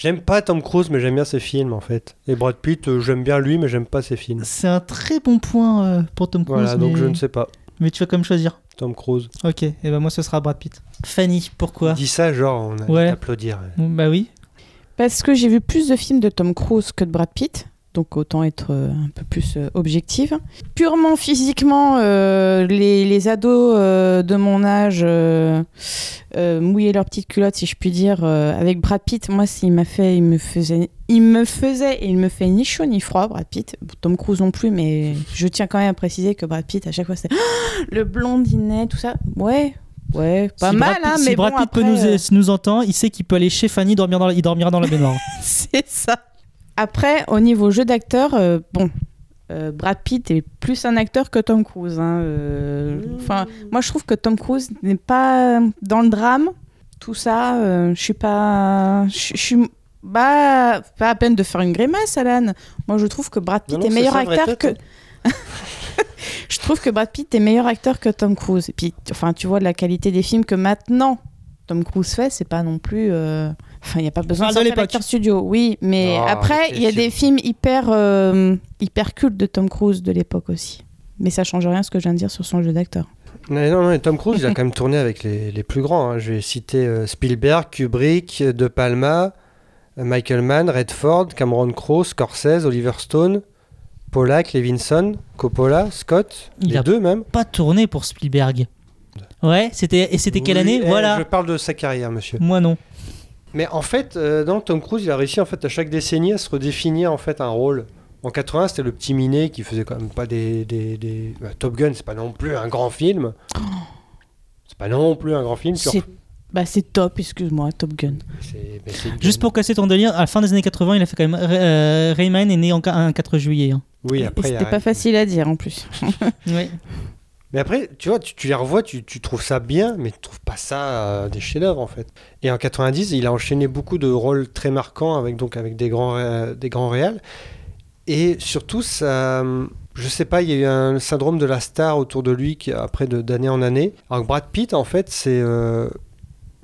j'aime pas Tom Cruise, mais j'aime bien ses films en fait. Et Brad Pitt, euh, j'aime bien lui, mais j'aime pas ses films. C'est un très bon point euh, pour Tom Cruise. Voilà, donc mais... je ne sais pas. mais tu vas quand même choisir. Tom Cruise. Ok, et ben moi ce sera Brad Pitt. Fanny, pourquoi? Dis ça, genre, on a Ouais. applaudir. Bah oui. Parce que j'ai vu plus de films de Tom Cruise que de Brad Pitt. Donc autant être euh, un peu plus euh, objective. Purement physiquement, euh, les, les ados euh, de mon âge euh, mouillaient leurs petites culottes, si je puis dire, avec Brad Pitt. Moi, s'il m'a fait, il me faisait, il me faisait et il me fait ni chaud ni froid, Brad Pitt. Tom Cruise non plus, mais je tiens quand même à préciser que Brad Pitt, à chaque fois, c'était le blondinet, tout ça. Ouais, ouais, pas si mal, Brad Pitt, hein, si mais Brad bon, Pitt peut après, nous, euh, nous entend, il sait qu'il peut aller chez Fanny, dormir dans la- il dormira dans la baignoire. C'est ça. Après, au niveau jeu d'acteur, euh, bon, euh, Brad Pitt est plus un acteur que Tom Cruise. hein, euh, Enfin, moi, je trouve que Tom Cruise n'est pas dans le drame. Tout ça, euh, je suis pas, je suis bah, pas à peine de faire une grimace, Alan. Moi, je trouve que Brad Pitt Non, est meilleur acteur que. je trouve que Brad Pitt est meilleur acteur que Tom Cruise. Et puis, enfin, tu vois la qualité des films que maintenant Tom Cruise fait, c'est pas non plus. Euh, Enfin, il n'y a pas besoin de de l'acteur studio. Oui, mais après, il y a des films hyper, euh, hyper cultes de Tom Cruise de l'époque aussi. Mais ça change rien ce que je viens de dire sur son jeu d'acteur. Non, non, Tom Cruise, il a quand même tourné avec les, les plus grands. hein. Je vais citer euh, Spielberg, Kubrick, De Palma, euh, Michael Mann, Redford, Cameron Crowe, Scorsese, Oliver Stone, Pollack, Levinson, Coppola, Scott, Il les a- deux même. Pas tourné pour Spielberg. Ouais, c'était et c'était quelle année? eh, Voilà. Je parle de sa carrière, monsieur. Moi non. Mais en fait, euh, non, Tom Cruise, il a réussi en fait à chaque décennie à se redéfinir en fait un rôle. En 80, c'était le petit minet qui faisait quand même pas des, des, des- bah, Top Gun, c'est pas non plus un grand film. C'est pas non plus un grand film. C'est Bah, c'est top, excuse-moi, Top Gun. Juste pour casser ton délire, à la fin des années 80, il a fait quand même. euh, Rayman est né en un 4 juillet. hein. Oui, après. a c'était pas facile à dire en plus. Ouais. Mais après, tu vois, tu, les revois, tu, trouves ça bien, mais tu trouves pas ça euh, des chefs-d'œuvre en fait. Et en 90, il a enchaîné beaucoup de rôles très marquants avec donc avec des grands ré- des grands réals. Et surtout, ça, je sais pas, il y a eu un syndrome de la star autour de lui qui après d'année en année. Alors que Brad Pitt, en fait, c'est euh,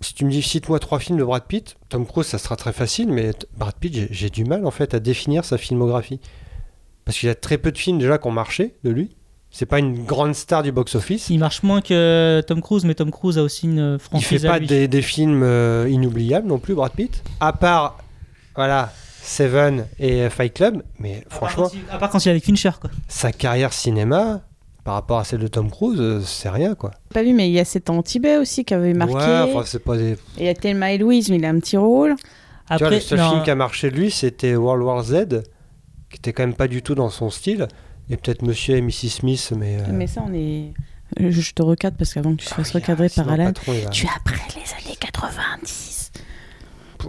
si tu me dis cite-moi trois films de Brad Pitt, Tom Cruise, ça sera très facile, mais Brad Pitt, j'ai du mal en fait à définir sa filmographie parce qu'il y a très peu de films déjà qui ont marché de lui. C'est pas une grande star du box-office. Il marche moins que Tom Cruise, mais Tom Cruise a aussi une Il franchise fait à pas lui. des, des films euh, inoubliables non plus, Brad Pitt. À part, voilà, Seven et euh, Fight Club, mais franchement, À part quand il est avec Fincher, quoi. sa carrière cinéma, par rapport à celle de Tom Cruise, euh, c'est rien quoi. Pas vu, mais il y a cet Antibet aussi qui avait marqué. Ouais, enfin, c'est pas des. Et il y a Thelma et Louise, mais il a un petit rôle. tu vois, Après, le seul non, film qui a marché de lui, c'était World War Z, qui était quand même pas du tout dans son style. Et peut-être Monsieur et Mrs. Smith, mais. euh, Mais ça, on est. Je je te recadre parce qu'avant que tu te fasses ah, recadrer par Alan, patron, tu es après les années 90.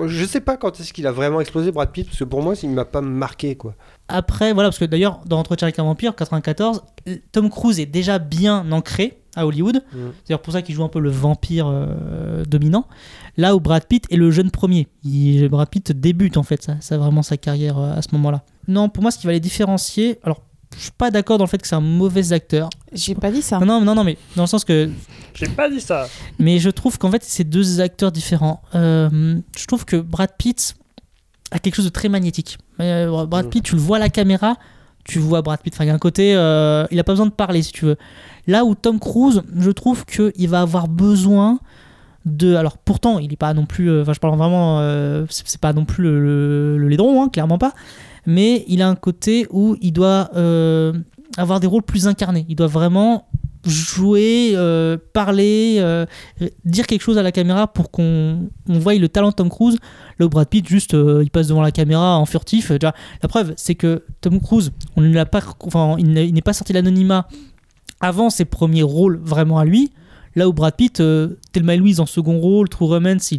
Je sais pas quand est-ce qu'il a vraiment explosé Brad Pitt, parce que pour moi, il m'a pas marqué quoi. Après, voilà, parce que d'ailleurs, dans Entretien avec un vampire, 94, Tom Cruise est déjà bien ancré à Hollywood. Mm. C'est d'ailleurs pour ça qu'il joue un peu le vampire euh, dominant. Là où Brad Pitt est le jeune premier. Il, Brad Pitt débute en fait, ça, ça vraiment sa carrière euh, à ce moment-là. Non, pour moi, ce qui va les différencier, alors je suis pas d'accord dans le fait que c'est un mauvais acteur. J'ai pas dit ça. Non, non, non, mais dans le sens que J'ai pas dit ça. mais je trouve qu'en fait, c'est deux acteurs différents. Euh, je trouve que Brad Pitt a quelque chose de très magnétique. Euh, Brad Pitt, tu le vois à la caméra, tu vois Brad Pitt. Enfin, il y a un côté, euh, il a pas besoin de parler, si tu veux. Là où Tom Cruise, je trouve qu'il va avoir besoin de. Alors, pourtant, il est pas non plus. euh, Enfin, je parle vraiment. euh, c'est c'est pas non plus le, le, le laidron, hein, clairement pas. Mais il a un côté où il doit euh, avoir des rôles plus incarnés. Il doit vraiment jouer, euh, parler, euh, dire quelque chose à la caméra pour qu'on on voie le talent de Tom Cruise. Là où Brad Pitt, juste, il passe devant la caméra en furtif. La preuve, c'est que Tom Cruise, on ne pas, enfin, il n'est pas sorti de l'anonymat avant ses premiers rôles vraiment à lui. Là où Brad Pitt, Thelma Louise en second rôle, True Romance,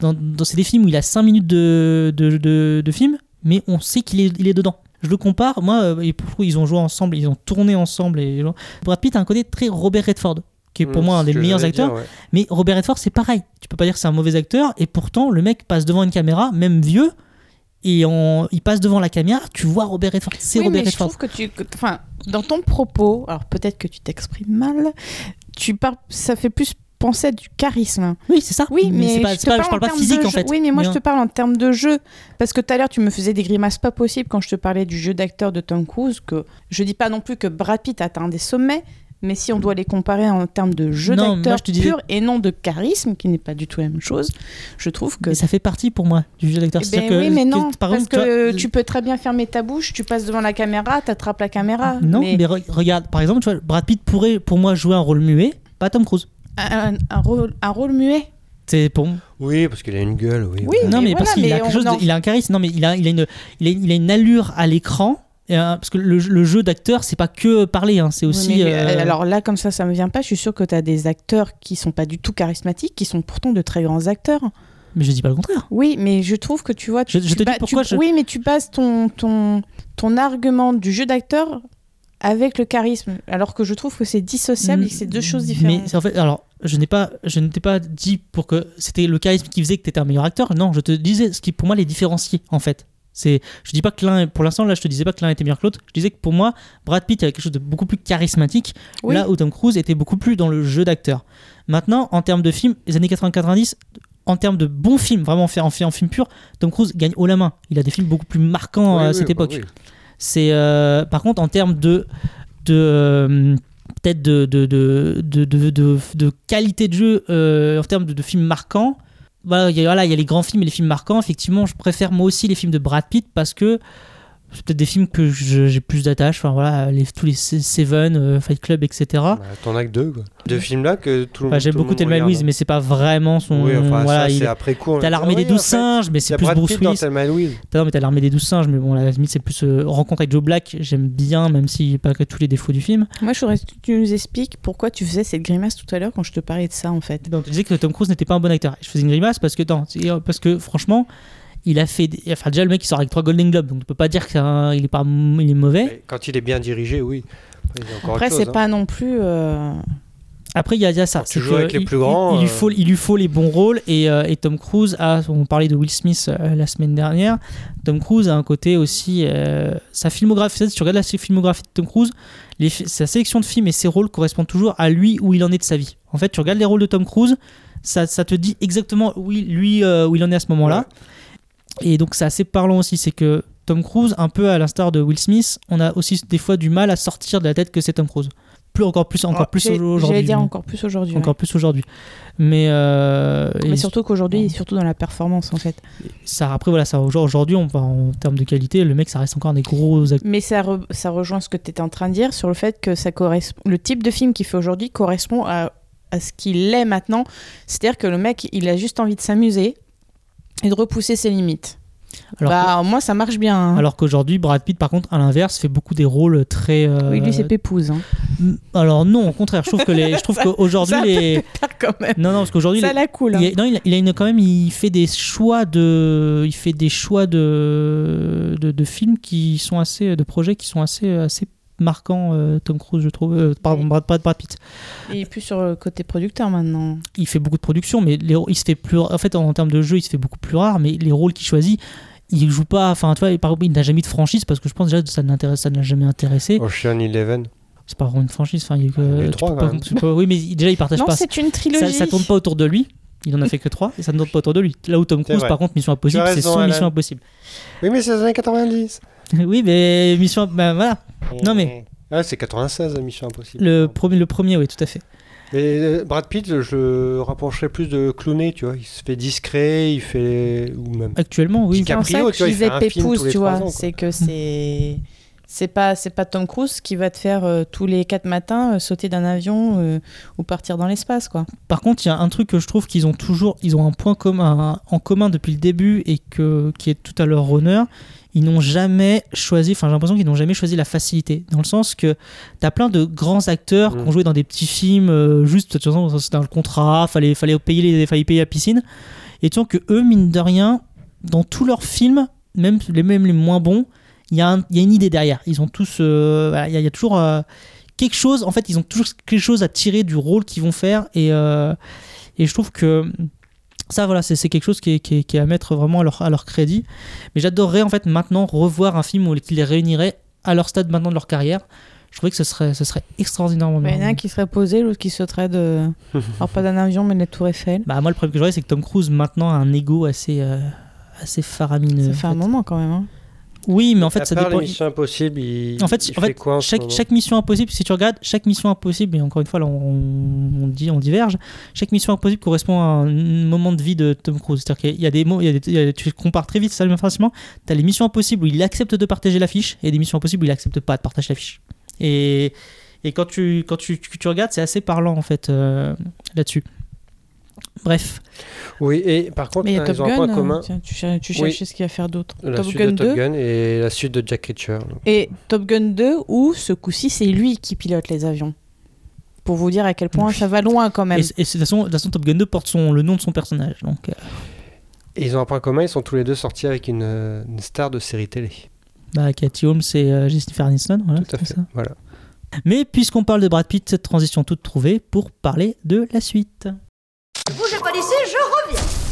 dans, dans c'est des films où il a 5 minutes de film, mais on sait qu'il est, il est dedans. Je le compare, moi, euh, et pour le coup, ils ont joué ensemble, ils ont tourné ensemble. Et, Brad Pitt a un côté très Robert Redford, qui est pour Mm, moi un c'est des meilleurs acteurs. dire, ouais. Mais Robert Redford, c'est pareil. Tu peux pas dire que c'est un mauvais acteur, et pourtant, le mec passe devant une caméra, même vieux, et en- il passe devant la caméra, tu vois Robert Redford. C'est oui, Robert mais je Redford. trouve que tu. que- Enfin, dans ton propos, alors peut-être que tu t'exprimes mal, tu parles, ça fait plus penser à du charisme. Oui, c'est ça. Oui, mais, pas, je, te pas- parle je parle en pas physique de en fait. Oui, mais moi Mais, je te parle en termes de jeu. Parce que tout à l'heure, tu me faisais des grimaces pas possibles quand je te parlais du jeu d'acteur de Tom Cruise. Que je dis pas non plus que Brad Pitt atteint des sommets, mais si on doit les comparer en termes de jeu d'acteur je te disais- pur et non de charisme, qui n'est pas du tout la même chose, je trouve que. mais ça fait partie pour moi du jeu d'acteur. Eh ben que- oui, mais que- non, par parce exemple, que vois, tu peux très bien fermer ta bouche, tu passes devant la caméra, t'attrapes la caméra. Non, mais, re- regarde, par exemple, tu vois, Brad Pitt pourrait pour moi jouer un rôle muet, pas Tom Cruise. Un, un rôle, un rôle muet. C'est pour Oui, parce qu'il a une gueule, oui. Oui, non, mais, parce qu'il a en- a un charisme. Non, mais il a, il a une, il a, il a une allure à l'écran. euh, parce que le, le jeu d'acteur, c'est pas que parler, hein, c'est aussi. Oui, mais, euh, Alors là, comme ça, ça me vient pas. Je suis sûre que tu as des acteurs qui sont pas du tout charismatiques, qui sont pourtant de très grands acteurs. Mais je dis pas le contraire. Oui, mais je trouve que tu vois. Je- tu je te dis tu- pourquoi je- Oui, mais tu bases ton, ton, ton argument du jeu d'acteur avec le charisme, alors que je trouve que c'est dissociable et que c'est deux choses différentes. Mais en fait, alors, je n'ai pas, je ne t'ai pas dit pour que c'était le charisme qui faisait que tu étais un meilleur acteur. Non, je te disais ce qui pour moi les différenciait en fait. C'est, je dis pas que l'un, pour l'instant là, je te disais pas que l'un était meilleur que l'autre. Je disais que pour moi, Brad Pitt avait quelque chose de beaucoup plus charismatique, Oui. là où Tom Cruise était beaucoup plus dans le jeu d'acteur. Maintenant, en termes de films, les années 80-90, en termes de bons films, vraiment fait en, fait en film pur, Tom Cruise gagne haut la main. Il a des films beaucoup plus marquants Oui, à oui, cette bah époque. oui. C'est euh, par contre en termes de de euh, peut-être de de, qualité de jeu euh, en termes de, films marquants. Voilà, il y a les grands films et les films marquants. Effectivement, je préfère moi aussi les films de Brad Pitt parce que c'est peut-être des films que j'ai plus d'attache. Enfin voilà, les, tous les Se- Seven, euh, Fight Club, etc. Bah, T'en as que deux, quoi. Deux films-là que tout le monde. j'aime beaucoup Thelma. Louise, mais c'est pas vraiment son. Oui, enfin, voilà, c'est après coup. T'as l'armée des douze singes, mais c'est plus Bruce Willis. Non, mais t'as l'armée des douze singes, mais bon, à la limite, c'est plus euh, Rencontre avec Joe Black. J'aime bien, même s'il n'y a pas que tous les défauts du film. Moi, je voudrais que tu nous expliques pourquoi tu faisais cette grimace tout à l'heure quand je te parlais de ça, en fait. Donc, tu disais que Tom Cruise n'était pas un bon acteur. Je faisais une grimace parce que, non, parce que franchement, il a fait. Enfin, déjà, le mec, il sort avec trois Golden Globes, donc tu peux pas dire qu'il est, pas... il est mauvais. Mais Quand il est bien dirigé, oui. Après, c'est hein. pas non plus. euh, Après, il y, a- il y a ça. Quand tu joues avec les il- plus il- grands, Il, lui euh, faut, il lui faut les bons rôles. Et, euh, et Tom Cruise a. On parlait de Will Smith euh, la semaine dernière. Tom Cruise a un côté aussi. euh, sa filmographie. Si tu regardes la filmographie de Tom Cruise, les sa sélection de films et ses rôles correspondent toujours à lui où il en est de sa vie. En fait, tu regardes les rôles de Tom Cruise, ça, ça te dit exactement où il, lui, euh, où il en est à ce moment-là. Et donc, c'est assez parlant aussi. C'est que Tom Cruise, un peu à l'instar de Will Smith, on a aussi des fois du mal à sortir de la tête que c'est Tom Cruise. Plus, encore plus, encore Ah, plus aujourd'hui. J'allais dire encore plus aujourd'hui. Encore ouais. plus aujourd'hui. Mais, euh, Mais surtout qu'aujourd'hui, surtout dans la performance, en fait. ça, après, voilà, ça, aujourd'hui, on en termes de qualité, le mec, ça reste encore des gros acteurs. Mais ça, re- ça rejoint ce que tu étais en train de dire sur le fait que ça correspond, le type de film qu'il fait aujourd'hui correspond à, à ce qu'il est maintenant. C'est-à-dire que le mec, il a juste envie de s'amuser et de repousser ses limites. Alors bah, moi, ça marche bien. hein. Alors qu'aujourd'hui, Brad Pitt, par contre, à l'inverse, fait beaucoup des rôles très. euh, Oui, lui, c'est Pépouze. hein. Alors non, au contraire, je trouve que les, je trouve qu'aujourd'hui les. Quand même. Non, non, parce qu'aujourd'hui. Ça les- la hein. il, y a- non, il a, il a une, quand même, il fait des choix de, il fait des choix de, de, de films qui sont assez, de projets qui sont assez, assez marquants. euh, Tom Cruise, je trouve, euh, pardon, Brad, Brad, Brad Pitt. Il est plus sur le côté producteur maintenant. il fait beaucoup de production, mais les, il se fait plus. En fait, en, termes de jeu, il se fait beaucoup plus rare. Mais les rôles qu'il choisit, il joue pas. Enfin, tu vois, par exemple, il n'a jamais de franchise parce que je pense déjà que ça n'intéresse, ça ne l'a jamais intéressé. Ocean Eleven. C'est pas vraiment une franchise. Enfin, il y a que- Il y en a eu tu trois, peux quand pas- même. tu peux- oui, mais déjà, il partage Non, pas. c'est une Ça, trilogie. ça tourne pas autour de lui. Il en a fait que trois et ça ne tourne pas autour de lui. Là où Tom Cruise, par contre, Mission Impossible, c'est son. Mission Impossible. Oui, mais c'est les années 90. oui, mais Mission. Ben voilà. Non, mais Ah, c'est 96, Mission Impossible. le premier, le premier, oui, tout à fait. Mais euh, Brad Pitt, je le rapprocherais plus de Clooney, tu vois. Il se fait discret, il fait. Ou même. Actuellement, oui. Tu vois, je il fait disais un film Pépouze, tous les tu vois. C'est que c'est. C'est pas, c'est pas Tom Cruise qui va te faire euh, tous les quatre matins euh, sauter d'un avion euh, ou partir dans l'espace, quoi. Par contre, il y a un truc que je trouve qu'ils ont toujours, ils ont un point commun en commun depuis le début et que qui est tout à leur honneur. Ils n'ont jamais choisi, enfin j'ai l'impression qu'ils n'ont jamais choisi la facilité, dans le sens que t'as plein de grands acteurs qui Mm. ont joué dans des petits films, euh, juste de toute façon c'était un contrat, fallait fallait payer les, fallait payer la piscine, et tu sens que eux mine de rien, dans tous leurs films, même les même les moins bons, il y, a y une idée derrière. Ils ont tous, euh, voilà, il y, a- il y a toujours euh, quelque chose. En fait, ils ont toujours quelque chose à tirer du rôle qu'ils vont faire. Et, euh, et je trouve que ça, voilà, c'est quelque chose qui est, qui est- qui est à mettre vraiment à leur, à leur crédit. Mais j'adorerais en fait maintenant revoir un film où- qui les réunirait à leur stade maintenant de leur carrière. Je trouvais que ce serait, ce serait extraordinairement Bah, Il y en a bien. un qui serait posé, l'autre qui sauterait de. Alors, pas d'un avion, mais de la Tour Eiffel. Bah, moi, le problème que j'aurais, c'est que Tom Cruise maintenant a un ego assez, euh, assez faramineux. Ça en fait un fait. moment quand même. hein. Oui, mais en fait, à ça part dépend. les Missions Impossibles, il, En fait, il en fait fait quoi en chaque, mission impossible, si tu regardes, chaque mission impossible, et encore une fois, là, on, on dit, on diverge, chaque mission impossible correspond à un moment de vie de Tom Cruise. C'est-à-dire qu'il y a des mots, tu compares très vite, ça facilement. Tu as les missions impossibles où il accepte de partager l'affiche, et des missions impossibles où il accepte pas de partager l'affiche. Et, et quand, tu, quand tu, tu, tu regardes, c'est assez parlant, en fait, euh, là-dessus. Bref. Oui, et par contre, Mais il y a euh, Top ils ont un point Gun. commun. euh, tiens, tu, cher- tu Oui. cherchais ce qu'il y a à faire d'autre. La Top suite Gun de Top 2 Gun et la suite de Jack Reacher. donc. et Top Gun 2 où ce coup-ci c'est lui qui pilote les avions. Pour vous dire à quel point ça va loin quand même. Et, et de, toute façon, de toute façon, Top Gun 2 porte son, le nom de son personnage. Donc, euh, Et ils ont un point commun, ils sont tous les deux sortis avec une, une star de série télé. bah, Cathy Holmes et euh, Jennifer Aniston. Voilà, Tout à c'est fait. ça. Voilà. Mais puisqu'on parle de Brad Pitt, cette transition toute trouvée pour parler de la suite. Bougez pas d'ici, je reviens.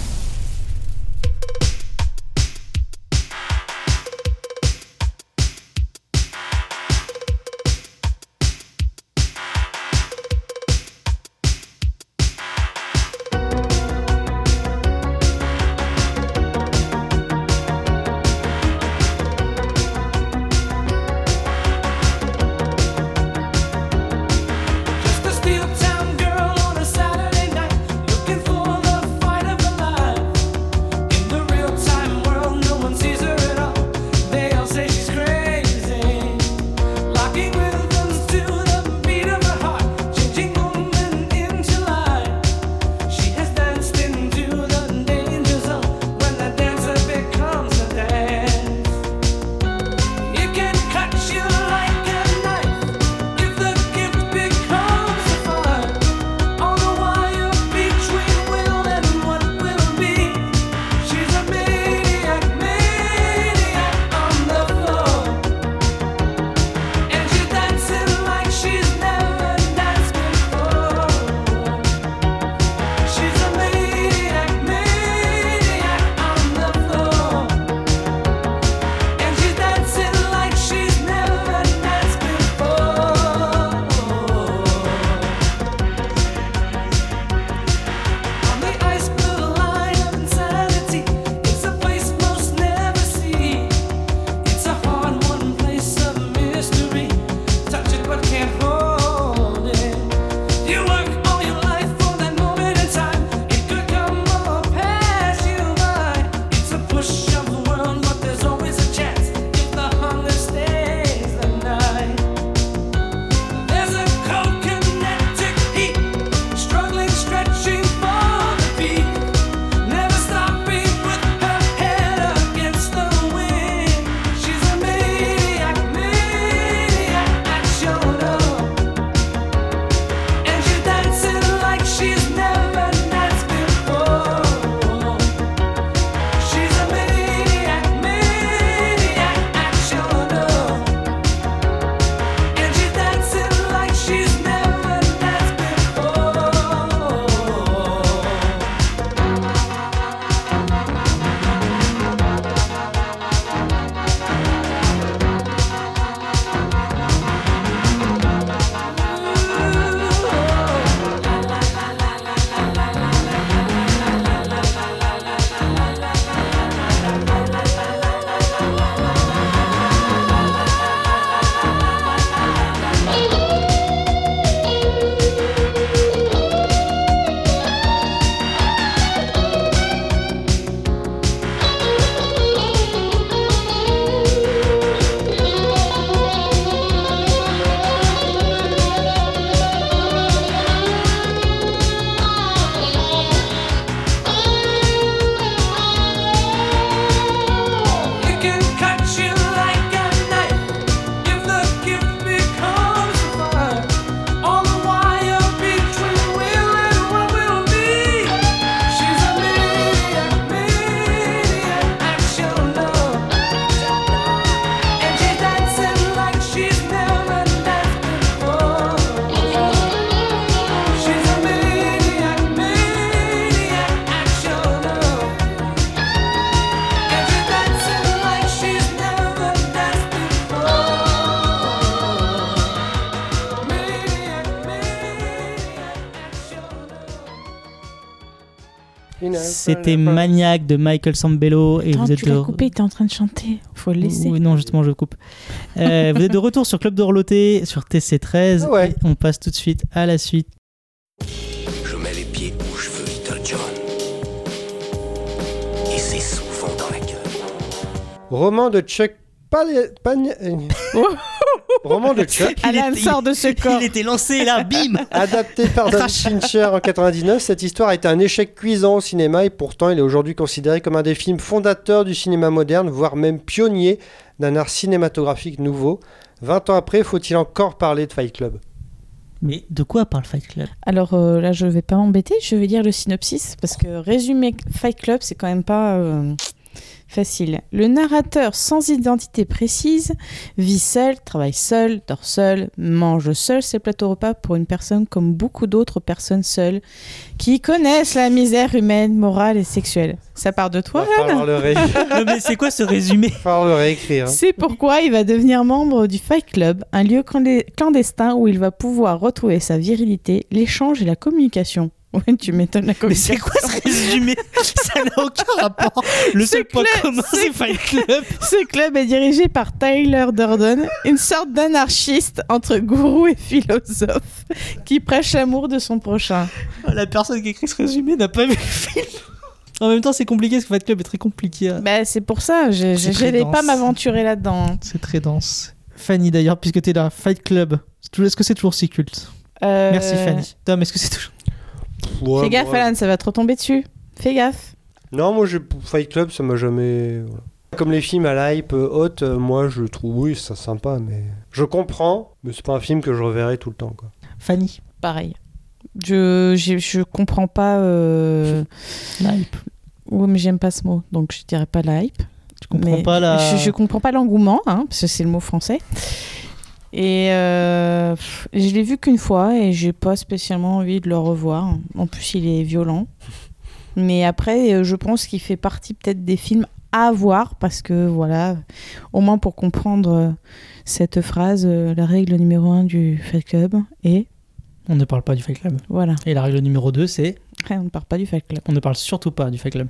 C'était Maniac de Michael Sambello. Et Attends, vous êtes tu l'as de... coupé, t'es en train de chanter. Faut le laisser. Oui, non, justement, je coupe. Euh, vous êtes de retour sur Club d'Orloté, sur TC13. Ah ouais. et on passe tout de suite à la suite. Je mets les pieds où je veux, Little John. Et c'est souvent dans la gueule. Roman de Chuck Palahniuk. Roman de Chuck. Alan sort de ce corps. Il était lancé là, bim Adapté par David Fincher en 99, cette histoire a été un échec cuisant au cinéma et pourtant il est aujourd'hui considéré comme un des films fondateurs du cinéma moderne, voire même pionnier d'un art cinématographique nouveau. 20 ans après, faut-il encore parler de Fight Club? Mais de quoi parle Fight Club? Alors euh, là, je vais pas m'embêter, je vais lire le synopsis parce que résumer Fight Club, c'est quand même pas euh, facile. Le narrateur sans identité précise vit seul, travaille seul, dort seul, mange seul ses plateaux repas pour une personne comme beaucoup d'autres personnes seules qui connaissent la misère humaine, morale et sexuelle. Ça part de toi, Va falloir Anne le, ré- Non, mais c'est quoi ce résumé le réécrire. hein. C'est pourquoi il va devenir membre du Fight Club, un lieu clandestin où il va pouvoir retrouver sa virilité, l'échange et la communication. Ouais, tu m'étonnes la Mais c'est quoi ce résumé? Ça n'a aucun rapport. Le seul point commun, c'est Fight Club. Ce club est dirigé par Tyler Durden, une sorte d'anarchiste entre gourou et philosophe qui prêche l'amour de son prochain. La personne qui écrit ce résumé n'a pas vu le film. En même temps, c'est compliqué parce que Fight Club est très compliqué. à- Bah, c'est pour ça, je n'allais pas m'aventurer là-dedans. C'est très dense. Fanny, d'ailleurs, puisque t'es là, Fight Club. Est-ce que c'est toujours si culte? Euh, Merci Fanny. Tom, est-ce que c'est toujours. Ouais, Fais gaffe, moi, Alan, ça va te retomber dessus. Fais gaffe. Non, moi, je... Fight Club, ça m'a jamais. voilà. Comme les films à la hype euh, haute, euh, moi, je trouve, oui, c'est sympa, mais. Je comprends, mais c'est pas un film que je reverrai tout le temps, quoi. Fanny. Pareil. Je, je, je comprends pas. Euh... La hype. Oui, mais j'aime pas ce mot, donc je dirais pas la hype. Tu comprends Mais pas la. Je, je comprends pas l'engouement, hein, parce que c'est le mot français. Et euh, pff, je l'ai vu qu'une fois et j'ai pas spécialement envie de le revoir. En plus, il est violent. Mais après, euh, je pense qu'il fait partie peut-être des films à voir parce que voilà, au moins pour comprendre euh, cette phrase, euh, la règle numéro un du Fight Club et On ne parle pas du Fight Club. voilà, Et la règle numéro 2, c'est on ne parle pas du Fight Club. on ne parle surtout pas du Fight Club.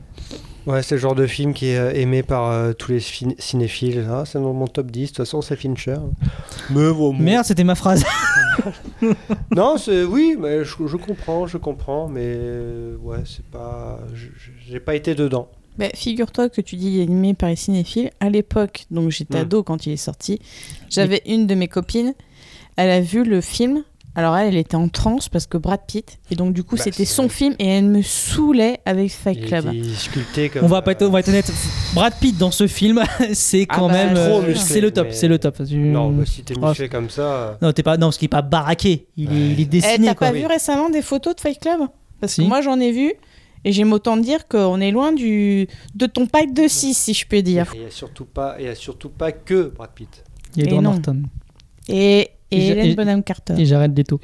Ouais, c'est le genre de film qui est euh, aimé par euh, tous les cinéphiles. Ah, c'est dans mon top 10, de toute façon, c'est Fincher. Mais bon, bon. Merde, c'était ma phrase. Non, c'est oui, mais je, je comprends, je comprends, mais euh, ouais, c'est pas, j'ai pas été dedans. Bah, Figure-toi que tu dis animé par les cinéphiles. À l'époque, donc j'étais Mm. ado quand il est sorti, j'avais une de mes copines, elle a vu le film. Alors elle, elle était en transe parce que Brad Pitt, et donc du coup Bah, c'était son film et elle me saoulait avec Fight Club. était sculpté comme. On va, pas être, on va être honnête. Brad Pitt dans ce film, c'est Ah quand bah, même. euh, c'est le top, mais- c'est le top. Non, bah, si t'es Oh, musclé comme ça. euh, Non, t'es pas, non, parce qu'il est pas baraqué. Il, est, il est Eh, dessiné. T'as pas vu récemment des photos de Fight Club? Parce Si. que moi j'en ai vu et j'aime autant dire qu'on est loin du de ton pack de 6 si je peux dire. Il y a surtout pas, il y a surtout pas que Brad Pitt. Il y a Et Edward. Norton. Et, et, Et Hélène Bonham Carter. Et j'arrête des taux.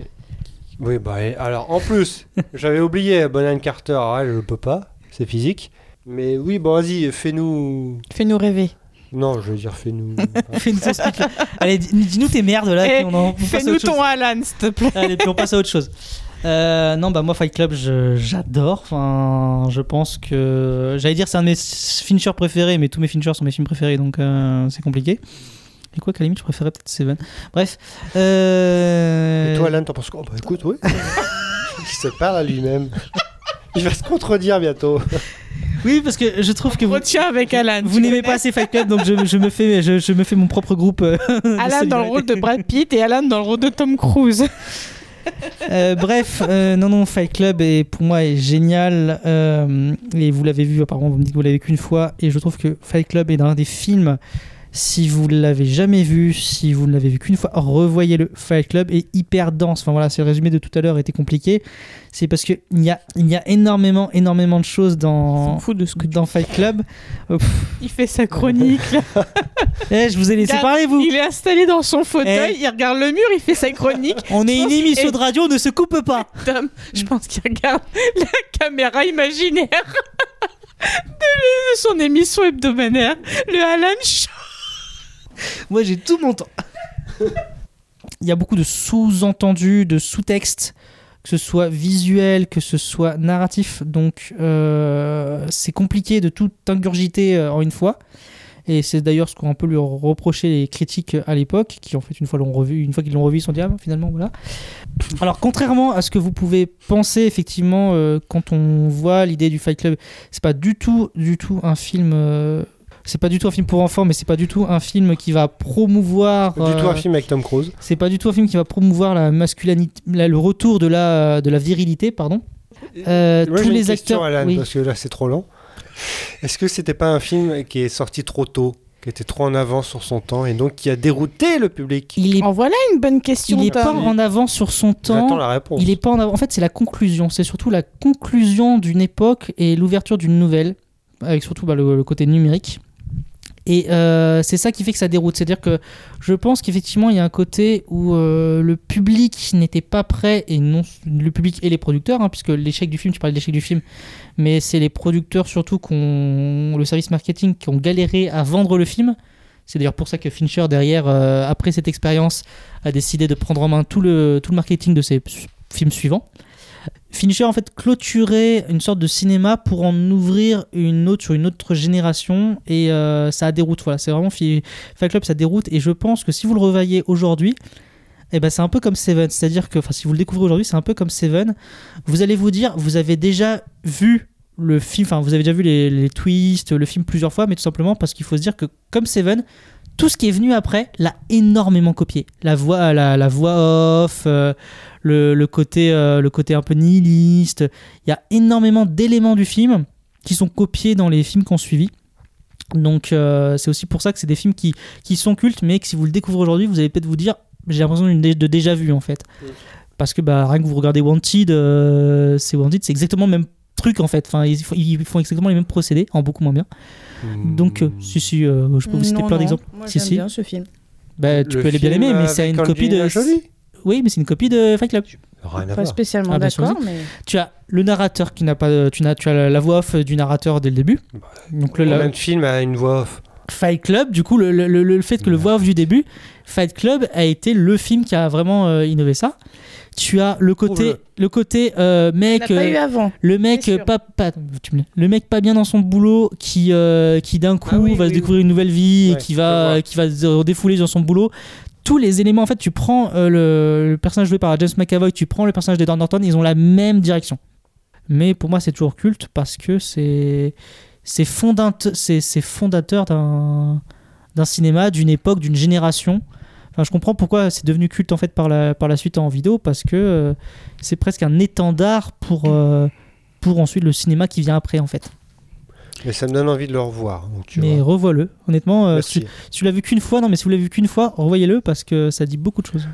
Oui, bah et- alors en plus, j'avais oublié Bonham Carter. Ah, je peux pas, c'est physique. Mais oui, bon, vas-y, fais-nous. Fais-nous rêver. Non, je veux dire, fais-nous. Fais-nous ton speech. Allez, dis- dis-nous tes merdes là. Eh, Fais-nous ton Alan, s'il te plaît. Allez, puis on passe à autre chose. Euh, non, bah moi Fight Club, je- j'adore. Enfin, je pense que j'allais dire c'est un de mes Fincher préférés, mais tous mes Fincher sont mes films préférés, donc euh, c'est compliqué. Et quoi qu'à la limite, je préférais peut-être Seven. Bref. Euh... Et toi, Alan, t'en penses quoi? Bah écoute, oui. Il se parle à lui-même. Il va se contredire bientôt. Oui, parce que je trouve que vous, Retiens avec Alan. vous n'aimez pas assez Fight Club, donc je, je me fais, je, je me fais mon propre groupe. euh, Alan dans le rôle de. Brad Pitt et Alan dans le rôle de Tom Cruise. Euh, bref, euh, non, non, Fight Club est pour moi est génial. euh, et vous l'avez vu, apparemment, vous me dites que vous l'avez vu qu'une fois. Et je trouve que Fight Club est un des films. Si vous l'avez jamais vu, si vous ne l'avez vu qu'une fois, revoyez-le. Fight Club est hyper dense. Enfin voilà, c'est le résumé de tout à l'heure était compliqué. C'est parce que il y a, il y a énormément, énormément de choses dans, fout de ce que dans Fight Club. Pff, Il fait sa chronique. là. eh, je vous ai laissé parler, vous. Il est installé dans son fauteuil, Eh. il regarde le mur, il fait sa chronique. On est une qu'il- émission de radio, on ne se coupe pas. Tom, je pense qu'il regarde la caméra imaginaire de, de son émission hebdomadaire, le Alan Show. Moi, j'ai tout mon temps. Il y a beaucoup de sous-entendus, de sous-textes, que ce soit visuel, que ce soit narratif. Donc euh, c'est compliqué de tout ingurgiter euh, en une fois. Et c'est d'ailleurs ce qu'ont un peu lui reproché les critiques à l'époque, qui en fait une fois l'ont revu, une fois qu'ils l'ont revu, ils sont dit ah, finalement voilà. Alors contrairement à ce que vous pouvez penser effectivement euh, quand on voit l'idée du Fight Club, c'est pas du tout, du tout un film. C'est pas du tout un film pour enfants, mais c'est pas du tout un film qui va promouvoir. Pas du tout euh, un film avec Tom Cruise. c'est pas du tout un film qui va promouvoir la masculinité, la- le retour de la, de la virilité, pardon. Euh, Moi, tous j'ai les une question, acteurs. Alan, oui. parce que là c'est trop lent. Est-ce que c'était pas un film qui est sorti trop tôt, qui était trop en avance sur son temps et donc qui a dérouté le public Il est, En voilà une bonne question. il est Tom. pas en avance sur son J'attends temps. la réponse. Il est pas en avant. En fait, c'est la conclusion. C'est surtout la conclusion d'une époque et l'ouverture d'une nouvelle, avec surtout bah, le, le côté numérique. Et euh, c'est ça qui fait que ça déroute. C'est-à-dire que je pense qu'effectivement, il y a un côté où euh, le public n'était pas prêt, et non le public et les producteurs, hein, puisque l'échec du film, tu parlais de l'échec du film, mais c'est les producteurs surtout, le service marketing, qui ont galéré à vendre le film. C'est d'ailleurs pour ça que Fincher, derrière, euh, après cette expérience, a décidé de prendre en main tout le, tout le marketing de ses films suivants. Fincher en fait clôturait une sorte de cinéma pour en ouvrir une autre sur une autre génération et euh, ça déroute. Voilà, c'est vraiment Fi- Fight Club, ça déroute et je pense que si vous le revoyez aujourd'hui, eh ben c'est un peu comme Seven, c'est-à-dire que, enfin, si vous le découvrez aujourd'hui, c'est un peu comme Seven. Vous allez vous dire, vous avez déjà vu le film, enfin, vous avez déjà vu les twists, le film plusieurs fois, mais tout simplement parce qu'il faut se dire que, comme Seven, tout ce qui est venu après l'a énormément copié. La voix, la, la voix off, euh, le, le côté, euh, le côté un peu nihiliste. Il y a énormément d'éléments du film qui sont copiés dans les films qu'on suivi. Donc euh, c'est aussi pour ça que c'est des films qui, qui sont cultes, mais que si vous le découvrez aujourd'hui, vous allez peut-être vous dire, j'ai l'impression de déjà vu en fait. Parce que bah, rien que vous regardez Wanted, c'est Wanted, c'est exactement le même truc en fait. Enfin, ils, font- ils font exactement les mêmes procédés, en beaucoup moins bien. Donc, euh, si, si, euh, je peux vous citer Non, plein d'exemples. Si, si. bien ce film. Bah, tu Le peux les bien film aimer, mais c'est une copie de. Jolie? Oui, mais c'est une copie de Fight Club. Rien à Pas voir. spécialement Ah, bah, d'accord, mais. Tu as le narrateur qui n'a pas. Tu, as la- voix off du narrateur dès le début. Donc, le, la- de films a une voix off Fight Club, du coup, le, le- le- le fait que le voix off du début, Fight Club a été le film qui a vraiment euh, innové ça. Tu as le côté, le côté euh, mec, euh, eu avant. le mec pas, pas- tu me- le mec pas bien dans son boulot, qui, euh, qui d'un coup Ah oui, va oui, se découvrir une nouvelle vie Ouais, et qui va, qui va se défouler dans son boulot. Tous les éléments, en fait, tu prends euh, le, le personnage joué par James McAvoy, tu prends le personnage d'Edward Norton, ils ont la même direction. Mais pour moi, c'est toujours culte parce que c'est c'est fondate- c'est c'est fondateur d'un d'un cinéma, d'une époque, d'une génération. Enfin, je comprends pourquoi c'est devenu culte en fait par la, par la suite en vidéo parce que euh, c'est presque un étendard pour, euh, pour ensuite le cinéma qui vient après en fait. Mais ça me donne envie de le revoir. donc tu mais vois. revois-le, honnêtement. euh, si, si tu l'as vu qu'une fois, non mais si vous l'avez vu qu'une fois, revoyez-le parce que ça dit beaucoup de choses.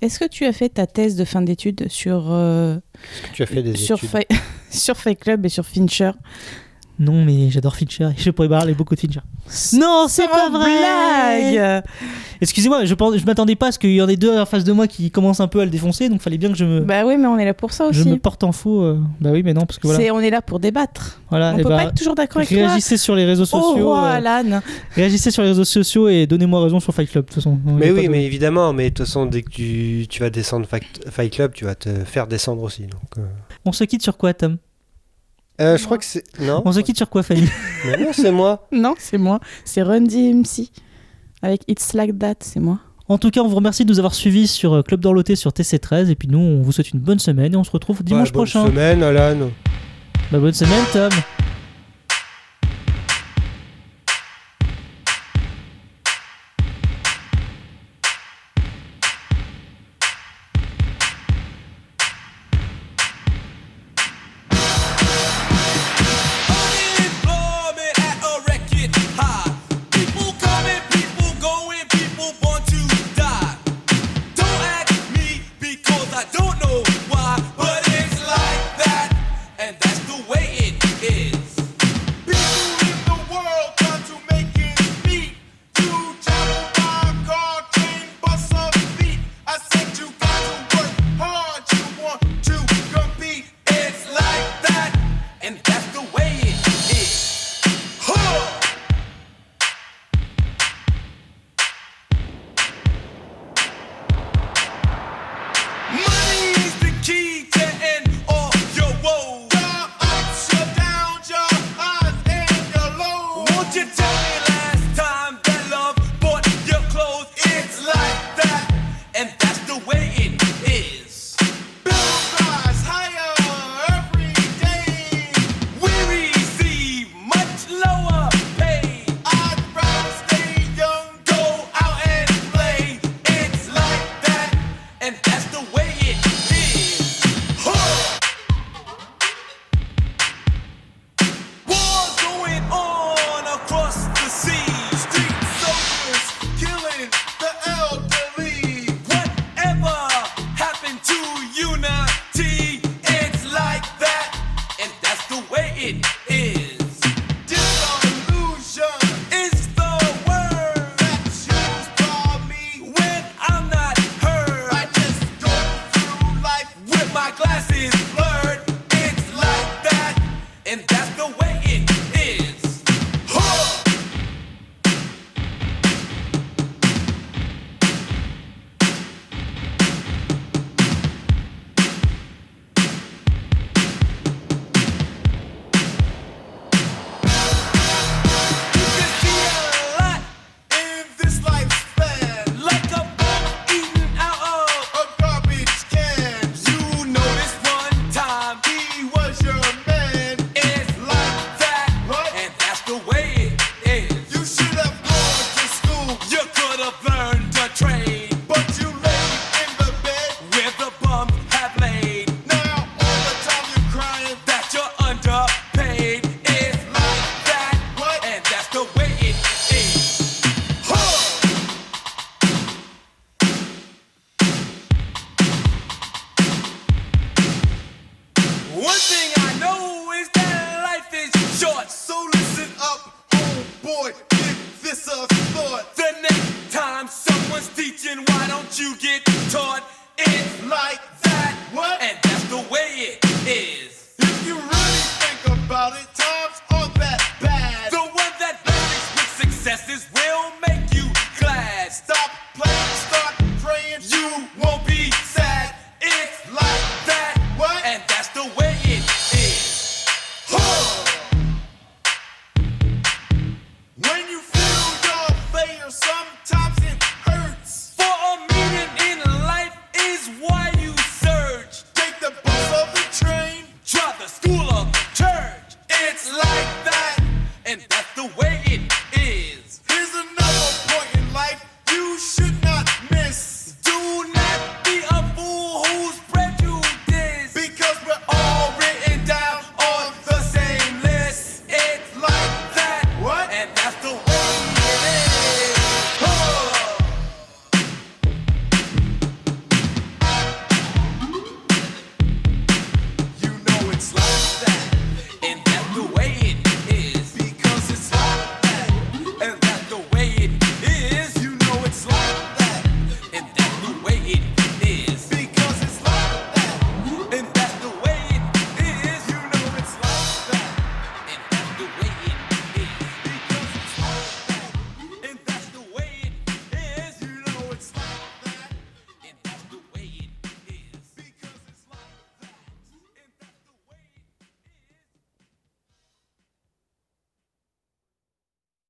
Est-ce que tu as fait ta thèse de fin d'études sur, euh, Est-ce que tu as fait des sur, études? Sur Fight Club et sur Fincher? Non mais j'adore Fincher et je pourrais parler beaucoup de Fincher. Non, c'est pas vrai blague Excusez-moi, je, pense- je m'attendais pas à ce qu'il y en ait deux en face de moi qui commencent un peu à le défoncer, donc fallait bien que je me, Bah oui, mais on est là pour ça je aussi. me porte en faux. euh. Bah oui, mais non, parce que voilà. C'est- On est là pour débattre. voilà on peut bah, pas être toujours d'accord avec toi. réagissez sur les réseaux Oh, sociaux. roi euh, Alan. réagissez sur les réseaux sociaux et donnez-moi raison sur Fight Club, de toute façon. Il y Mais a pas oui, de- mais évidemment, mais de toute façon, dès que tu, tu vas descendre Fight, Fight Club, tu vas te faire descendre aussi. Donc, euh. On se quitte sur quoi, Tom? Euh, je crois que c'est. Non On se quitte sur quoi, Fanny Mais non, c'est moi. Non, c'est moi. C'est Run DMC. Avec It's Like That, c'est moi. En tout cas, on vous remercie de nous avoir suivis sur euh, Club d'Orloté sur TC13. Et puis nous, on vous souhaite une bonne semaine et on se retrouve dimanche Ouais, bonne prochain. semaine, Alan. Bah, bonne semaine, Tom.